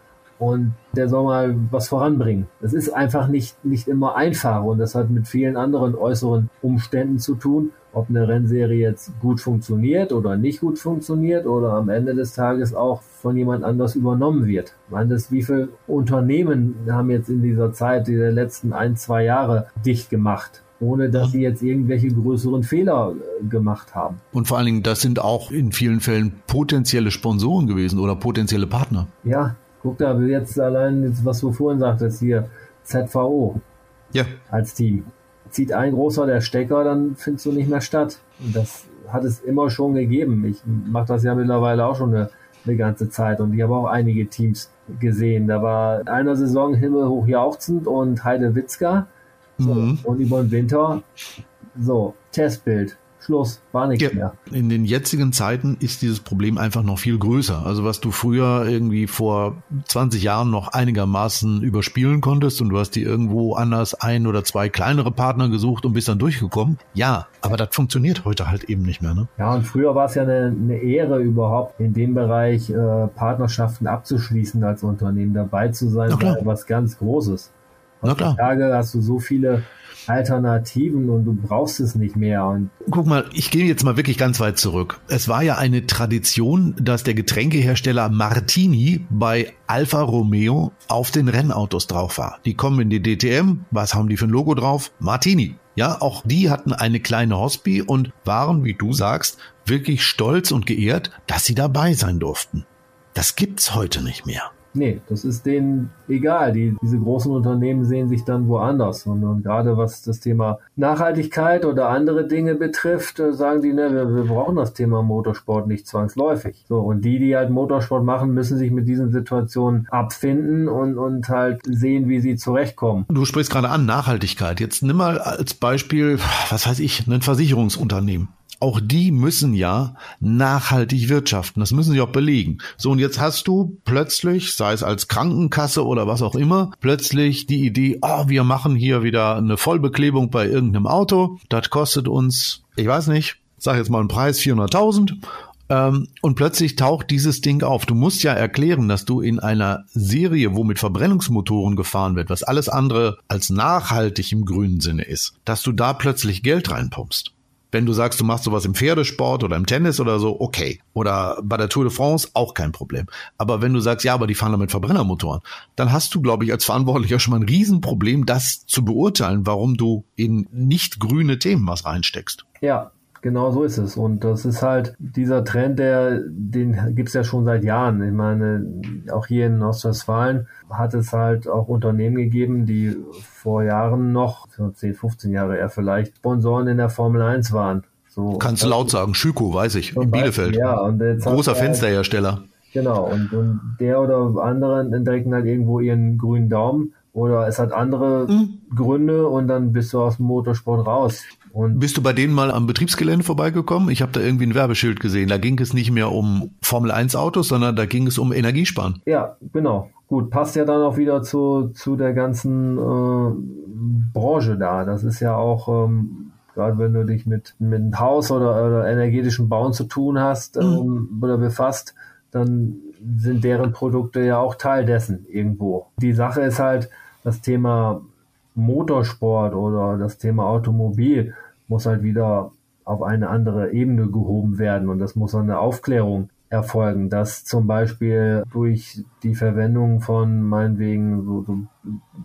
und der soll mal was voranbringen. Das ist einfach nicht, nicht immer einfach und das hat mit vielen anderen äußeren Umständen zu tun, ob eine Rennserie jetzt gut funktioniert oder nicht gut funktioniert oder am Ende des Tages auch von jemand anders übernommen wird. Ich meine, das, wie viele Unternehmen haben jetzt in dieser Zeit, die der letzten ein, zwei Jahre dicht gemacht? ohne dass sie jetzt irgendwelche größeren Fehler äh, gemacht haben. Und vor allen Dingen, das sind auch in vielen Fällen potenzielle Sponsoren gewesen oder potenzielle Partner. Ja, guck da, jetzt allein, was du vorhin sagtest, hier ZVO ja. als Team. Zieht ein großer der Stecker, dann findest du nicht mehr statt. Und das hat es immer schon gegeben. Ich mache das ja mittlerweile auch schon eine, eine ganze Zeit und ich habe auch einige Teams gesehen. Da war einer Saison himmelhoch jauchzend und Heide Witzka so, mhm. Und über den Winter, so, Testbild. Schluss, war nichts ja, mehr. In den jetzigen Zeiten ist dieses Problem einfach noch viel größer. Also was du früher irgendwie vor 20 Jahren noch einigermaßen überspielen konntest und du hast dir irgendwo anders ein oder zwei kleinere Partner gesucht und bist dann durchgekommen. Ja, aber das funktioniert heute halt eben nicht mehr. Ne? Ja, und früher war es ja eine, eine Ehre überhaupt in dem Bereich äh, Partnerschaften abzuschließen als Unternehmen, dabei zu sein, war was ganz Großes. Heutzutage hast du so viele Alternativen und du brauchst es nicht mehr. Und Guck mal, ich gehe jetzt mal wirklich ganz weit zurück. Es war ja eine Tradition, dass der Getränkehersteller Martini bei Alfa Romeo auf den Rennautos drauf war. Die kommen in die DTM. Was haben die für ein Logo drauf? Martini. Ja, auch die hatten eine kleine Hospi und waren, wie du sagst, wirklich stolz und geehrt, dass sie dabei sein durften. Das gibt's heute nicht mehr. Nee, das ist denen egal. Die, diese großen Unternehmen sehen sich dann woanders. Und, und gerade was das Thema Nachhaltigkeit oder andere Dinge betrifft, äh, sagen die, ne, wir, wir brauchen das Thema Motorsport nicht zwangsläufig. So, und die, die halt Motorsport machen, müssen sich mit diesen Situationen abfinden und, und halt sehen, wie sie zurechtkommen. Du sprichst gerade an Nachhaltigkeit. Jetzt nimm mal als Beispiel, was weiß ich, ein Versicherungsunternehmen auch die müssen ja nachhaltig wirtschaften. Das müssen sie auch belegen. So, und jetzt hast du plötzlich, sei es als Krankenkasse oder was auch immer, plötzlich die Idee, oh, wir machen hier wieder eine Vollbeklebung bei irgendeinem Auto. Das kostet uns, ich weiß nicht, sag jetzt mal einen Preis 400.000 ähm, und plötzlich taucht dieses Ding auf. Du musst ja erklären, dass du in einer Serie, wo mit Verbrennungsmotoren gefahren wird, was alles andere als nachhaltig im grünen Sinne ist, dass du da plötzlich Geld reinpumpst. Wenn du sagst, du machst sowas im Pferdesport oder im Tennis oder so, okay. Oder bei der Tour de France auch kein Problem. Aber wenn du sagst, ja, aber die fahren da mit Verbrennermotoren, dann hast du, glaube ich, als Verantwortlicher schon mal ein Riesenproblem, das zu beurteilen, warum du in nicht grüne Themen was reinsteckst. Ja, genau so ist es. Und das ist halt dieser Trend, der, den gibt es ja schon seit Jahren. Ich meine, auch hier in Ostwestfalen hat es halt auch Unternehmen gegeben, die vor Jahren noch, 10, 15 Jahre eher vielleicht, Sponsoren in der Formel 1 waren. So, Kannst du laut sagen, Schüko, weiß ich, in Bielefeld. Ja, und Großer Fensterhersteller. Genau, und, und der oder andere entdecken halt irgendwo ihren grünen Daumen oder es hat andere mhm. Gründe und dann bist du aus dem Motorsport raus. Und Bist du bei denen mal am Betriebsgelände vorbeigekommen? Ich habe da irgendwie ein Werbeschild gesehen. Da ging es nicht mehr um Formel 1 Autos, sondern da ging es um Energiesparen. Ja, genau. Gut, passt ja dann auch wieder zu, zu der ganzen äh, Branche da. Das ist ja auch, ähm, gerade wenn du dich mit, mit Haus oder, oder energetischen Bauen zu tun hast mhm. ähm, oder befasst, dann sind deren Produkte ja auch Teil dessen irgendwo. Die Sache ist halt, das Thema Motorsport oder das Thema Automobil muss halt wieder auf eine andere Ebene gehoben werden und das muss eine Aufklärung erfolgen, dass zum Beispiel durch die Verwendung von meinetwegen so, so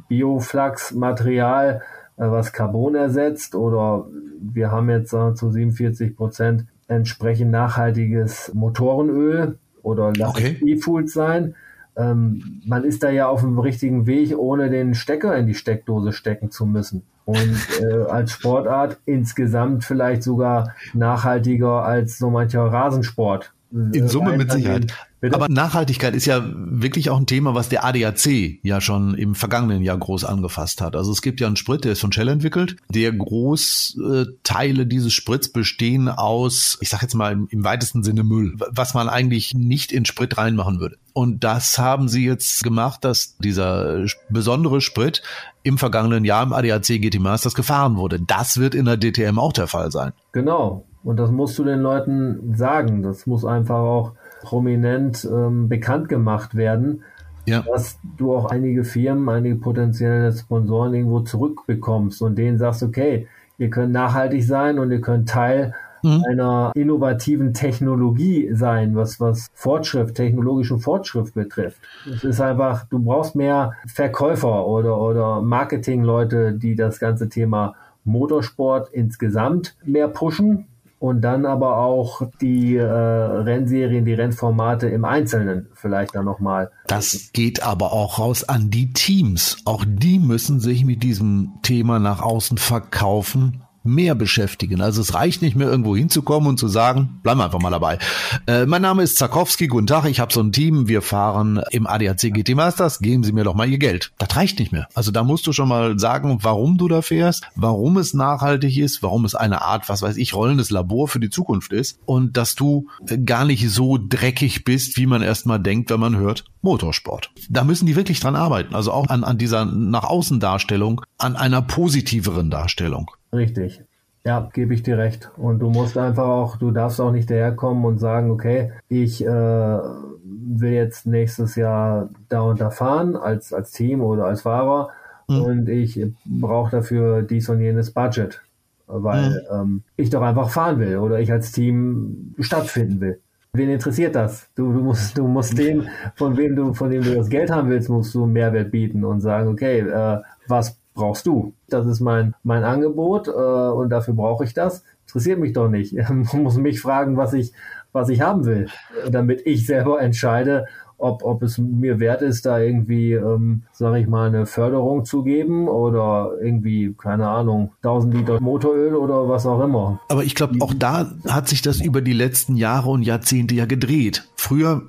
Bioflachs-Material, äh, was Carbon ersetzt oder wir haben jetzt zu 47 Prozent entsprechend nachhaltiges Motorenöl oder lass okay. E-Foods sein, ähm, man ist da ja auf dem richtigen Weg, ohne den Stecker in die Steckdose stecken zu müssen. Und äh, als Sportart insgesamt vielleicht sogar nachhaltiger als so mancher Rasensport. In Summe mit Sicherheit. Bitte? Aber Nachhaltigkeit ist ja wirklich auch ein Thema, was der ADAC ja schon im vergangenen Jahr groß angefasst hat. Also es gibt ja einen Sprit, der ist von Shell entwickelt. Der Großteile dieses Sprits bestehen aus, ich sag jetzt mal im, im weitesten Sinne Müll, was man eigentlich nicht in Sprit reinmachen würde. Und das haben sie jetzt gemacht, dass dieser besondere Sprit im vergangenen Jahr im ADAC GT Masters gefahren wurde. Das wird in der DTM auch der Fall sein. Genau. Und das musst du den Leuten sagen. Das muss einfach auch prominent ähm, bekannt gemacht werden, ja. dass du auch einige Firmen, einige potenzielle Sponsoren irgendwo zurückbekommst und denen sagst, okay, ihr könnt nachhaltig sein und ihr könnt Teil mhm. einer innovativen Technologie sein, was, was Fortschritt, technologischen Fortschritt betrifft. Es ist einfach, du brauchst mehr Verkäufer oder, oder Marketingleute, die das ganze Thema Motorsport insgesamt mehr pushen und dann aber auch die äh, Rennserien, die Rennformate im Einzelnen vielleicht dann nochmal. Das geht aber auch raus an die Teams. Auch die müssen sich mit diesem Thema nach außen verkaufen mehr beschäftigen. Also es reicht nicht mehr irgendwo hinzukommen und zu sagen, bleiben wir einfach mal dabei. Äh, mein Name ist Zakowski, guten Tag, ich habe so ein Team, wir fahren im ADAC GT Masters, geben Sie mir doch mal Ihr Geld. Das reicht nicht mehr. Also da musst du schon mal sagen, warum du da fährst, warum es nachhaltig ist, warum es eine Art, was weiß ich, rollendes Labor für die Zukunft ist und dass du gar nicht so dreckig bist, wie man erstmal denkt, wenn man hört Motorsport. Da müssen die wirklich dran arbeiten, also auch an, an dieser nach außen Darstellung, an einer positiveren Darstellung. Richtig. Ja, gebe ich dir recht. Und du musst einfach auch, du darfst auch nicht daherkommen und sagen, okay, ich äh, will jetzt nächstes Jahr da und da fahren als, als Team oder als Fahrer mhm. und ich brauche dafür dies und jenes Budget, weil mhm. ähm, ich doch einfach fahren will oder ich als Team stattfinden will. Wen interessiert das? Du, du musst, du musst dem, von wem du, von dem du das Geld haben willst, musst du Mehrwert bieten und sagen, okay, äh, was brauchst du. Das ist mein, mein Angebot äh, und dafür brauche ich das. Interessiert mich doch nicht. Man muss mich fragen, was ich, was ich haben will, damit ich selber entscheide, ob, ob es mir wert ist, da irgendwie, ähm, sage ich mal, eine Förderung zu geben oder irgendwie, keine Ahnung, 1000 Liter Motoröl oder was auch immer. Aber ich glaube, auch da hat sich das über die letzten Jahre und Jahrzehnte ja gedreht. Früher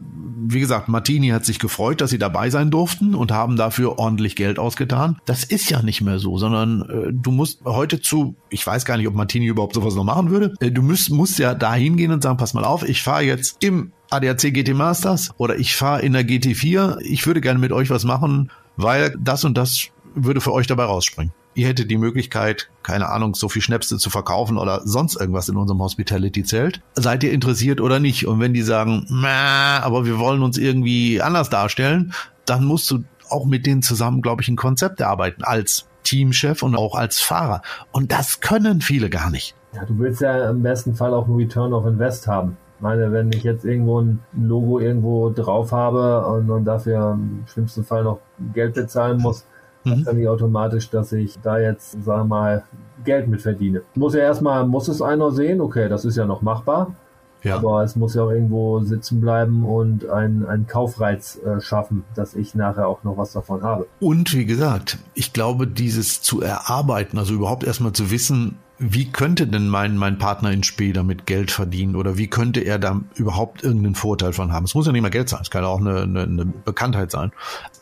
wie gesagt, Martini hat sich gefreut, dass sie dabei sein durften und haben dafür ordentlich Geld ausgetan. Das ist ja nicht mehr so, sondern äh, du musst heute zu, ich weiß gar nicht, ob Martini überhaupt sowas noch machen würde. Äh, du musst, musst ja da hingehen und sagen, pass mal auf, ich fahre jetzt im ADAC GT Masters oder ich fahre in der GT4. Ich würde gerne mit euch was machen, weil das und das würde für euch dabei rausspringen. Ihr hättet die Möglichkeit, keine Ahnung, so viel Schnäpse zu verkaufen oder sonst irgendwas in unserem Hospitality-Zelt. Seid ihr interessiert oder nicht? Und wenn die sagen, aber wir wollen uns irgendwie anders darstellen, dann musst du auch mit denen zusammen, glaube ich, ein Konzept erarbeiten als Teamchef und auch als Fahrer. Und das können viele gar nicht. Ja, du willst ja im besten Fall auch ein Return of Invest haben. Ich meine, wenn ich jetzt irgendwo ein Logo irgendwo drauf habe und, und dafür im schlimmsten Fall noch Geld bezahlen muss, mhm. dann nicht automatisch, dass ich da jetzt, sag mal, Geld mit verdiene. Muss ja erstmal, muss es einer sehen, okay, das ist ja noch machbar. Ja. Aber es muss ja auch irgendwo sitzen bleiben und einen Kaufreiz äh, schaffen, dass ich nachher auch noch was davon habe. Und wie gesagt, ich glaube, dieses zu erarbeiten, also überhaupt erstmal zu wissen, wie könnte denn mein, mein Partner in Spee damit Geld verdienen oder wie könnte er da überhaupt irgendeinen Vorteil von haben? Es muss ja nicht mal Geld sein, es kann auch eine, eine, eine Bekanntheit sein.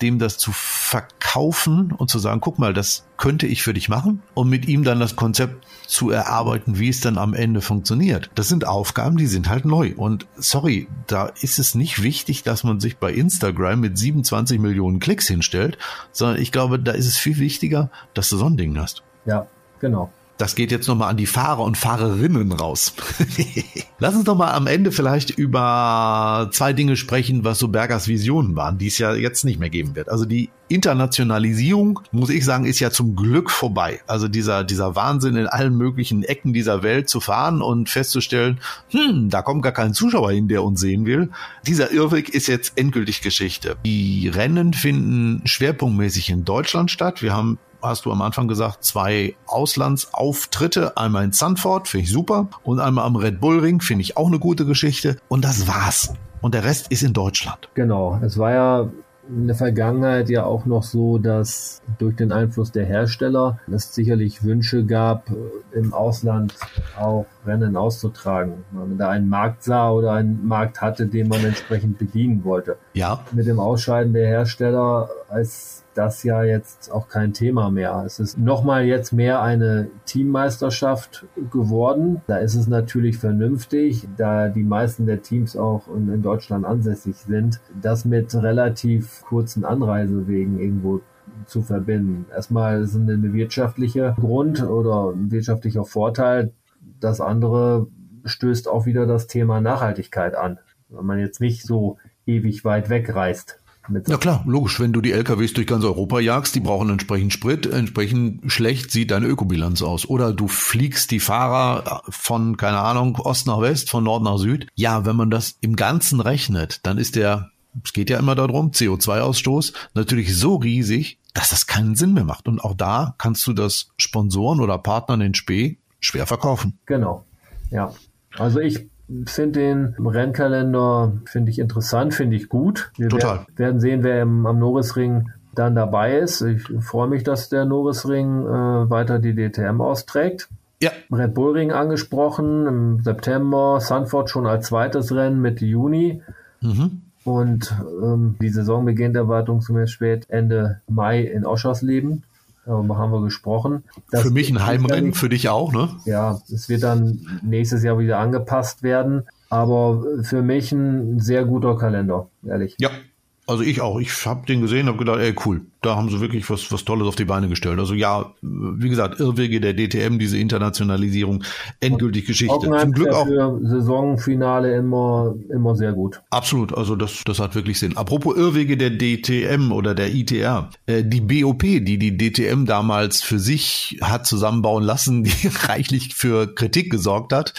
Dem das zu verkaufen und zu sagen, guck mal, das könnte ich für dich machen und mit ihm dann das Konzept zu erarbeiten, wie es dann am Ende funktioniert. Das sind Aufgaben, die sind halt neu. Und sorry, da ist es nicht wichtig, dass man sich bei Instagram mit 27 Millionen Klicks hinstellt, sondern ich glaube, da ist es viel wichtiger, dass du so ein Ding hast. Ja, genau. Das geht jetzt nochmal an die Fahrer und Fahrerinnen raus. Lass uns doch mal am Ende vielleicht über zwei Dinge sprechen, was so Bergers Visionen waren, die es ja jetzt nicht mehr geben wird. Also die Internationalisierung, muss ich sagen, ist ja zum Glück vorbei. Also dieser, dieser Wahnsinn in allen möglichen Ecken dieser Welt zu fahren und festzustellen, hm, da kommt gar kein Zuschauer hin, der uns sehen will. Dieser Irrweg ist jetzt endgültig Geschichte. Die Rennen finden schwerpunktmäßig in Deutschland statt. Wir haben hast du am Anfang gesagt, zwei Auslandsauftritte. Einmal in Sanford, finde ich super. Und einmal am Red Bull Ring, finde ich auch eine gute Geschichte. Und das war's. Und der Rest ist in Deutschland. Genau. Es war ja in der Vergangenheit ja auch noch so, dass durch den Einfluss der Hersteller es sicherlich Wünsche gab, im Ausland auch Rennen auszutragen. Wenn man da einen Markt sah oder einen Markt hatte, den man entsprechend bedienen wollte. Ja. Mit dem Ausscheiden der Hersteller als das ja jetzt auch kein Thema mehr. Es ist nochmal jetzt mehr eine Teammeisterschaft geworden. Da ist es natürlich vernünftig, da die meisten der Teams auch in, Deutschland ansässig sind, das mit relativ kurzen Anreisewegen irgendwo zu verbinden. Erstmal ist es ein wirtschaftlicher Grund oder wirtschaftlicher Vorteil. Das andere stößt auch wieder das Thema Nachhaltigkeit an, wenn man jetzt nicht so ewig weit wegreist. Ja klar, logisch. Wenn du die LKWs durch ganz Europa jagst, die brauchen entsprechend Sprit, entsprechend schlecht sieht deine Ökobilanz aus. Oder du fliegst die Fahrer von, keine Ahnung, Ost nach West, von Nord nach Süd. Ja, wenn man das im Ganzen rechnet, dann ist der, es geht ja immer darum, CO2-Ausstoß natürlich so riesig, dass das keinen Sinn mehr macht. Und auch da kannst du das Sponsoren oder Partnern in Spee schwer verkaufen. Genau. Ja. Also ich finde den Rennkalender, finde ich interessant, finde ich gut. Wir Total. Werden, werden sehen, wer im, am Norrisring dann dabei ist. Ich freue mich, dass der Norrisring äh, weiter die DTM austrägt. Ja. Red Bull Ring angesprochen im September, Sanford schon als zweites Rennen Mitte Juni. Mhm. Und ähm, die Saison beginnt erwartungsgemäß spät Ende Mai in Oschersleben. Darüber haben wir gesprochen. Das für mich ein Heimrennen, für dich auch, ne? Ja, es wird dann nächstes Jahr wieder angepasst werden. Aber für mich ein sehr guter Kalender, ehrlich. Ja, also ich auch. Ich habe den gesehen, habe gedacht, ey cool, da haben sie wirklich was was Tolles auf die Beine gestellt. Also ja, wie gesagt, Irrwege der DTM, diese Internationalisierung, endgültig Geschichte. Zum Glück auch Saisonfinale immer immer sehr gut. Absolut. Also das das hat wirklich Sinn. Apropos Irrwege der DTM oder der ITR, äh, die BOP, die die DTM damals für sich hat zusammenbauen lassen, die reichlich für Kritik gesorgt hat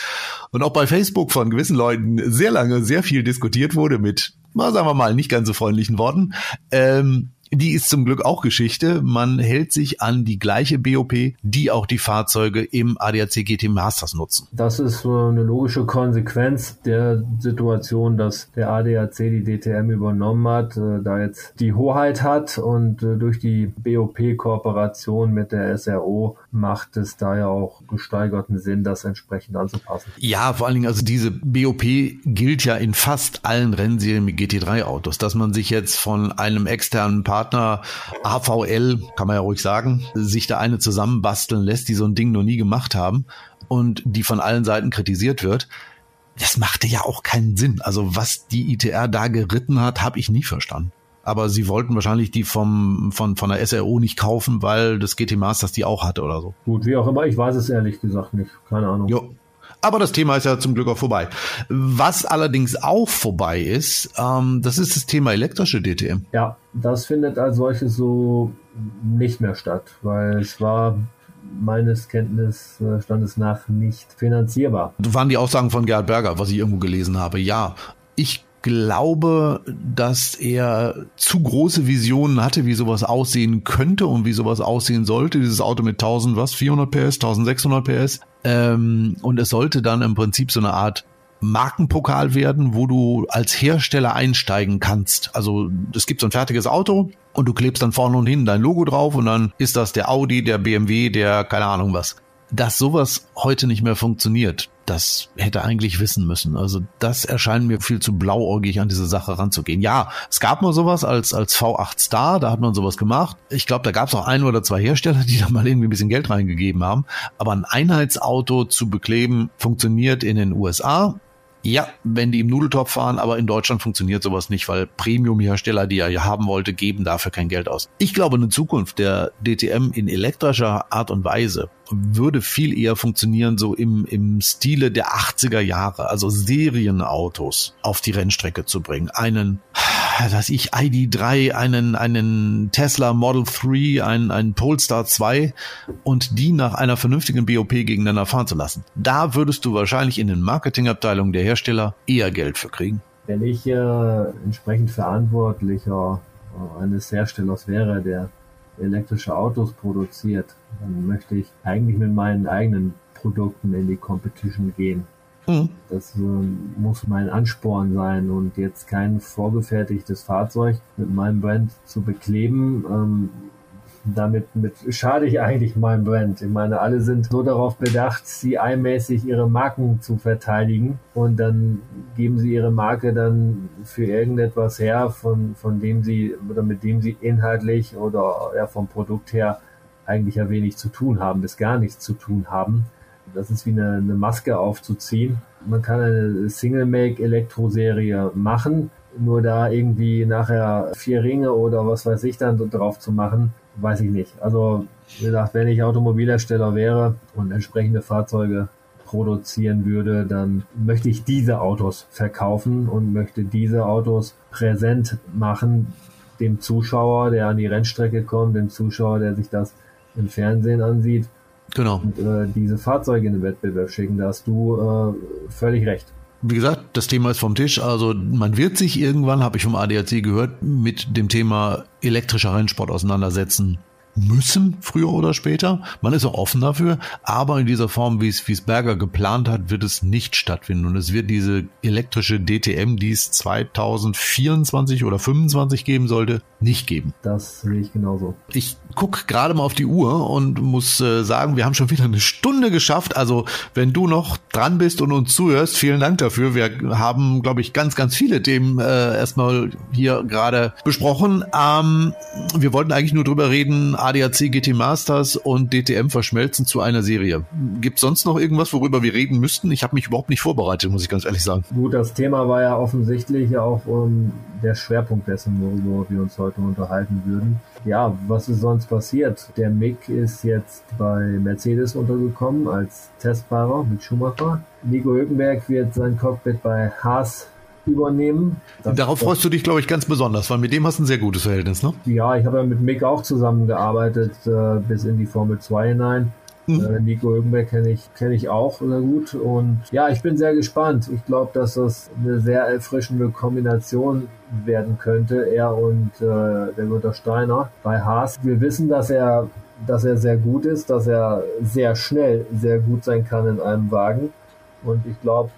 und auch bei Facebook von gewissen Leuten sehr lange sehr viel diskutiert wurde mit mal sagen wir mal, nicht ganz so freundlichen Worten. Ähm, die ist zum Glück auch Geschichte. Man hält sich an die gleiche BOP, die auch die Fahrzeuge im ADAC GT Masters nutzen. Das ist eine logische Konsequenz der Situation, dass der ADAC die DTM übernommen hat, äh, da jetzt die Hoheit hat und äh, durch die BOP-Kooperation mit der SRO macht es da ja auch gesteigerten Sinn, das entsprechend anzupassen. Ja, vor allen Dingen, also diese BOP gilt ja in fast allen Rennserien mit GT3-Autos, dass man sich jetzt von einem externen Partner AVL, kann man ja ruhig sagen, sich da eine zusammenbasteln lässt, die so ein Ding noch nie gemacht haben und die von allen Seiten kritisiert wird. Das machte ja auch keinen Sinn. Also was die ITR da geritten hat, habe ich nie verstanden aber sie wollten wahrscheinlich die vom, von, von der SRO nicht kaufen, weil das GT Masters die auch hatte oder so. Gut, wie auch immer, ich weiß es ehrlich gesagt nicht. Keine Ahnung. Jo, aber das Thema ist ja zum Glück auch vorbei. Was allerdings auch vorbei ist, ähm, das ist das Thema elektrische DTM. Ja, das findet als solches so nicht mehr statt, weil es war meines Kenntnisstandes nach nicht finanzierbar. Waren die Aussagen von Gerhard Berger, was ich irgendwo gelesen habe. Ja, ich glaube, dass er zu große Visionen hatte, wie sowas aussehen könnte und wie sowas aussehen sollte. Dieses Auto mit 1000 was, 400 PS, 1600 PS. Ähm, und es sollte dann im Prinzip so eine Art Markenpokal werden, wo du als Hersteller einsteigen kannst. Also es gibt so ein fertiges Auto und du klebst dann vorne und hinten dein Logo drauf und dann ist das der Audi, der BMW, der keine Ahnung was. Dass sowas heute nicht mehr funktioniert, das hätte eigentlich wissen müssen. Also das erscheint mir viel zu blauäugig an diese Sache ranzugehen. Ja, es gab mal sowas als, als V8 Star, da hat man sowas gemacht. Ich glaube, da gab es auch ein oder zwei Hersteller, die da mal irgendwie ein bisschen Geld reingegeben haben. Aber ein Einheitsauto zu bekleben funktioniert in den USA ja, wenn die im Nudeltopf fahren, aber in Deutschland funktioniert sowas nicht, weil Premium-Hersteller, die er haben wollte, geben dafür kein Geld aus. Ich glaube, eine Zukunft der DTM in elektrischer Art und Weise würde viel eher funktionieren, so im, im Stile der 80er Jahre, also Serienautos auf die Rennstrecke zu bringen. Einen, was ich, ID3, einen, einen Tesla Model 3, einen, einen Polestar 2 und die nach einer vernünftigen BOP gegeneinander fahren zu lassen. Da würdest du wahrscheinlich in den Marketingabteilungen der Hersteller eher Geld für kriegen. Wenn ich äh, entsprechend Verantwortlicher äh, eines Herstellers wäre, der elektrische Autos produziert, dann möchte ich eigentlich mit meinen eigenen Produkten in die Competition gehen. Mhm. Das äh, muss mein Ansporn sein und jetzt kein vorgefertigtes Fahrzeug mit meinem Brand zu bekleben. Ähm, damit mit, schade ich eigentlich meinem Brand. Ich meine, alle sind so darauf bedacht, CI-mäßig ihre Marken zu verteidigen und dann geben sie ihre Marke dann für irgendetwas her, von, von dem sie oder mit dem sie inhaltlich oder ja, vom Produkt her eigentlich ja wenig zu tun haben, bis gar nichts zu tun haben. Das ist wie eine, eine Maske aufzuziehen. Man kann eine Single-Make-Elektro-Serie machen, nur da irgendwie nachher vier Ringe oder was weiß ich dann drauf zu machen, weiß ich nicht. Also, wie gesagt, wenn ich Automobilhersteller wäre und entsprechende Fahrzeuge produzieren würde, dann möchte ich diese Autos verkaufen und möchte diese Autos präsent machen dem Zuschauer, der an die Rennstrecke kommt, dem Zuschauer, der sich das im Fernsehen ansieht. Genau. Und äh, diese Fahrzeuge in den Wettbewerb schicken, da hast du äh, völlig recht wie gesagt, das Thema ist vom Tisch. Also man wird sich irgendwann, habe ich vom ADAC gehört, mit dem Thema elektrischer Rennsport auseinandersetzen müssen, früher oder später. Man ist auch offen dafür, aber in dieser Form, wie es, wie es Berger geplant hat, wird es nicht stattfinden. Und es wird diese elektrische DTM, die es 2024 oder 2025 geben sollte, nicht geben. Das sehe ich genauso. Ich gucke gerade mal auf die Uhr und muss äh, sagen, wir haben schon wieder eine Stunde geschafft. Also wenn du noch dran bist und uns zuhörst, vielen Dank dafür. Wir haben, glaube ich, ganz, ganz viele Themen äh, erstmal hier gerade besprochen. Ähm, wir wollten eigentlich nur drüber reden, ADAC GT Masters und DTM verschmelzen zu einer Serie. Gibt es sonst noch irgendwas, worüber wir reden müssten? Ich habe mich überhaupt nicht vorbereitet, muss ich ganz ehrlich sagen. Gut, das Thema war ja offensichtlich auch um, der Schwerpunkt dessen, worüber wir uns heute unterhalten würden. Ja, was ist sonst passiert? Der Mick ist jetzt bei Mercedes untergekommen als Testfahrer mit Schumacher. Nico Hülkenberg wird sein Cockpit bei Haas übernehmen. Das, Darauf freust du dich, glaube ich, ganz besonders, weil mit dem hast du ein sehr gutes Verhältnis, ne? Ja, ich habe ja mit Mick auch zusammengearbeitet äh, bis in die Formel 2 hinein. Mhm. Äh, Nico Hülkenberg kenne ich, kenn ich auch sehr gut. Und ja, ich bin sehr gespannt. Ich glaube, dass das eine sehr erfrischende Kombination werden könnte, er und äh, der Günther Steiner bei Haas. Wir wissen, dass er, dass er sehr gut ist, dass er sehr schnell sehr gut sein kann in einem Wagen. Und ich glaube,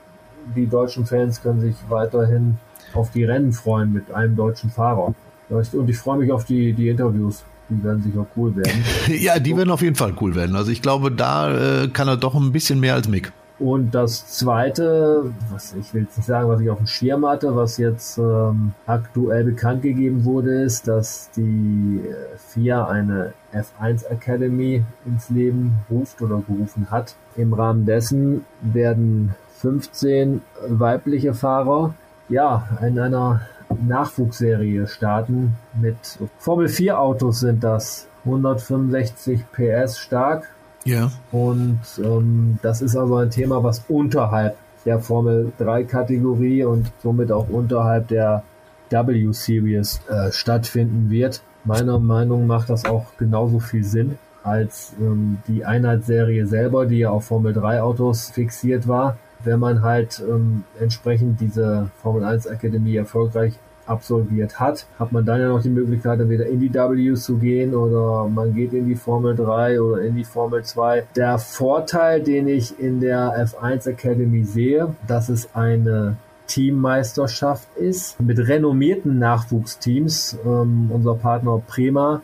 die deutschen Fans können sich weiterhin auf die Rennen freuen mit einem deutschen Fahrer. Und ich freue mich auf die, die Interviews. Die werden sicher cool werden. ja, die werden auf jeden Fall cool werden. Also ich glaube, da äh, kann er doch ein bisschen mehr als Mick. Und das zweite, was ich will jetzt nicht sagen, was ich auf dem Schirm hatte, was jetzt ähm, aktuell bekannt gegeben wurde, ist, dass die FIA eine F1 Academy ins Leben ruft oder gerufen hat. Im Rahmen dessen werden 15 weibliche Fahrer ja in einer Nachwuchsserie starten mit Formel 4 Autos sind das 165 PS stark. Ja. Und ähm, das ist also ein Thema, was unterhalb der Formel 3 Kategorie und somit auch unterhalb der W Series äh, stattfinden wird. Meiner Meinung nach macht das auch genauso viel Sinn als ähm, die Einheitsserie selber, die ja auf Formel 3 Autos fixiert war. Wenn man halt ähm, entsprechend diese Formel 1 Akademie erfolgreich absolviert hat, hat man dann ja noch die Möglichkeit, entweder in die W zu gehen oder man geht in die Formel 3 oder in die Formel 2. Der Vorteil, den ich in der F1 Academy sehe, dass es eine Teammeisterschaft ist mit renommierten Nachwuchsteams. Ähm, unser Partner Prema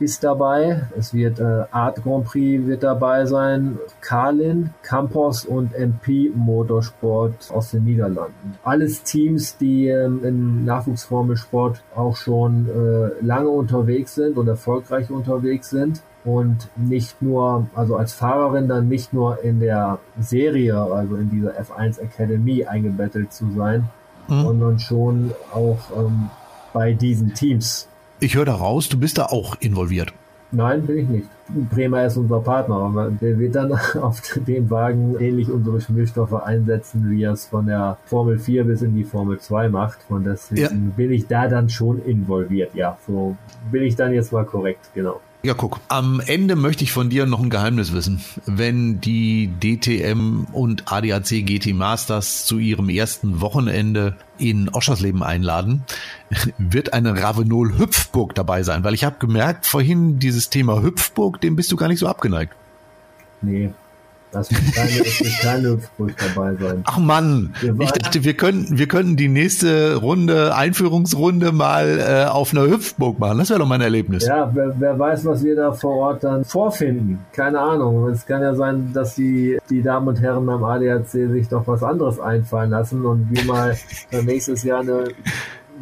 ist dabei. Es wird äh, Art Grand Prix wird dabei sein, Carlin, Campos und MP Motorsport aus den Niederlanden. Alles Teams, die ähm, im Nachwuchsformelsport auch schon äh, lange unterwegs sind und erfolgreich unterwegs sind und nicht nur, also als Fahrerin dann nicht nur in der Serie, also in dieser F1 Academy eingebettet zu sein, mhm. sondern schon auch ähm, bei diesen Teams ich höre da raus, du bist da auch involviert. Nein, bin ich nicht. Bremer ist unser Partner, aber der wird dann auf dem Wagen ähnlich unsere Schmierstoffe einsetzen, wie er es von der Formel 4 bis in die Formel 2 macht. Und deswegen ja. bin ich da dann schon involviert. Ja, so bin ich dann jetzt mal korrekt, genau. Ja, guck. Am Ende möchte ich von dir noch ein Geheimnis wissen. Wenn die DTM und ADAC GT Masters zu ihrem ersten Wochenende in Oschersleben einladen, wird eine Ravenol Hüpfburg dabei sein, weil ich habe gemerkt, vorhin dieses Thema Hüpfburg, dem bist du gar nicht so abgeneigt. Nee, das wird keine, es wird keine Hüpfburg dabei sein. Ach Mann, ich dachte, wir könnten, wir könnten die nächste Runde, Einführungsrunde mal äh, auf einer Hüpfburg machen. Das wäre doch mein Erlebnis. Ja, wer, wer, weiß, was wir da vor Ort dann vorfinden. Keine Ahnung. Es kann ja sein, dass die, die Damen und Herren beim ADAC sich doch was anderes einfallen lassen und wir mal nächstes Jahr eine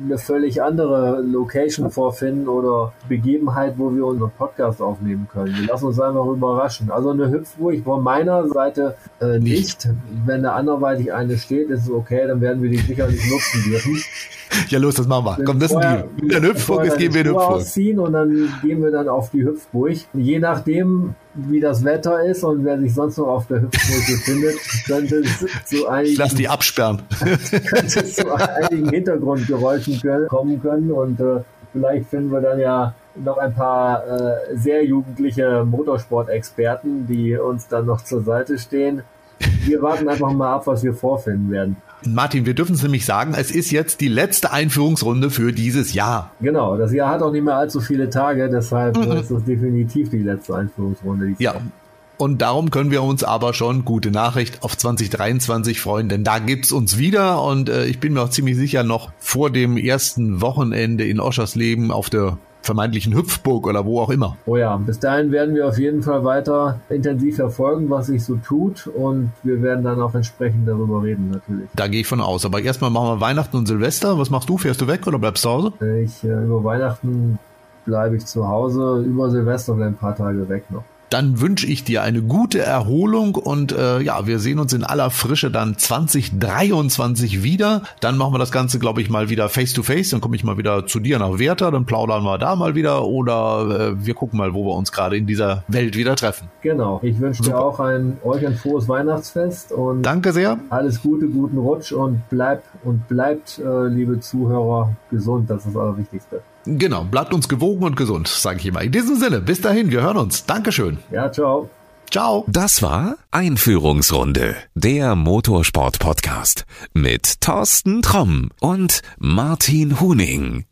eine völlig andere Location vorfinden oder Begebenheit, wo wir unseren Podcast aufnehmen können. Wir lassen uns einfach überraschen. Also eine Hüpfburg von meiner Seite äh, nicht. Wenn da anderweitig eine steht, ist es okay, dann werden wir die sicherlich nutzen dürfen. Ja, los, das machen wir. Komm, das ist ein Deal. Wenn der Hüpfburg ist, gehen wir in Hüpfburg. Ziehen und dann gehen wir dann auf die Hüpfburg. Je nachdem, wie das Wetter ist und wer sich sonst noch auf der Hüpfburg befindet, könnte es zu einigen... Ich lass die absperren. könnte es zu einigen Hintergrundgeräuschen können, kommen können und äh, vielleicht finden wir dann ja noch ein paar äh, sehr jugendliche Motorsport-Experten, die uns dann noch zur Seite stehen. Wir warten einfach mal ab, was wir vorfinden werden. Martin, wir dürfen es nämlich sagen, es ist jetzt die letzte Einführungsrunde für dieses Jahr. Genau, das Jahr hat auch nicht mehr allzu viele Tage, deshalb mhm. ist das definitiv die letzte Einführungsrunde. ja. Jahr. Und darum können wir uns aber schon, gute Nachricht, auf 2023 freuen, denn da gibt's uns wieder und äh, ich bin mir auch ziemlich sicher noch vor dem ersten Wochenende in Oschersleben auf der vermeintlichen Hüpfburg oder wo auch immer. Oh ja, bis dahin werden wir auf jeden Fall weiter intensiv verfolgen, was sich so tut und wir werden dann auch entsprechend darüber reden natürlich. Da gehe ich von aus. Aber erstmal machen wir Weihnachten und Silvester. Was machst du? Fährst du weg oder bleibst du zu Hause? Ich, äh, über Weihnachten bleibe ich zu Hause, über Silvester bleibe ein paar Tage weg noch dann wünsche ich dir eine gute Erholung und äh, ja, wir sehen uns in aller Frische dann 2023 wieder. Dann machen wir das Ganze, glaube ich, mal wieder face to face. Dann komme ich mal wieder zu dir nach Werther, dann plaudern wir da mal wieder oder äh, wir gucken mal, wo wir uns gerade in dieser Welt wieder treffen. Genau. Ich wünsche dir auch ein euch ein frohes Weihnachtsfest und danke sehr. Alles Gute, guten Rutsch und bleib und bleibt, äh, liebe Zuhörer, gesund. Das ist das Allerwichtigste. Genau, bleibt uns gewogen und gesund, sage ich immer. In diesem Sinne, bis dahin, wir hören uns. Dankeschön. Ja, ciao. Ciao. Das war Einführungsrunde, der Motorsport-Podcast mit Thorsten Tromm und Martin Huning.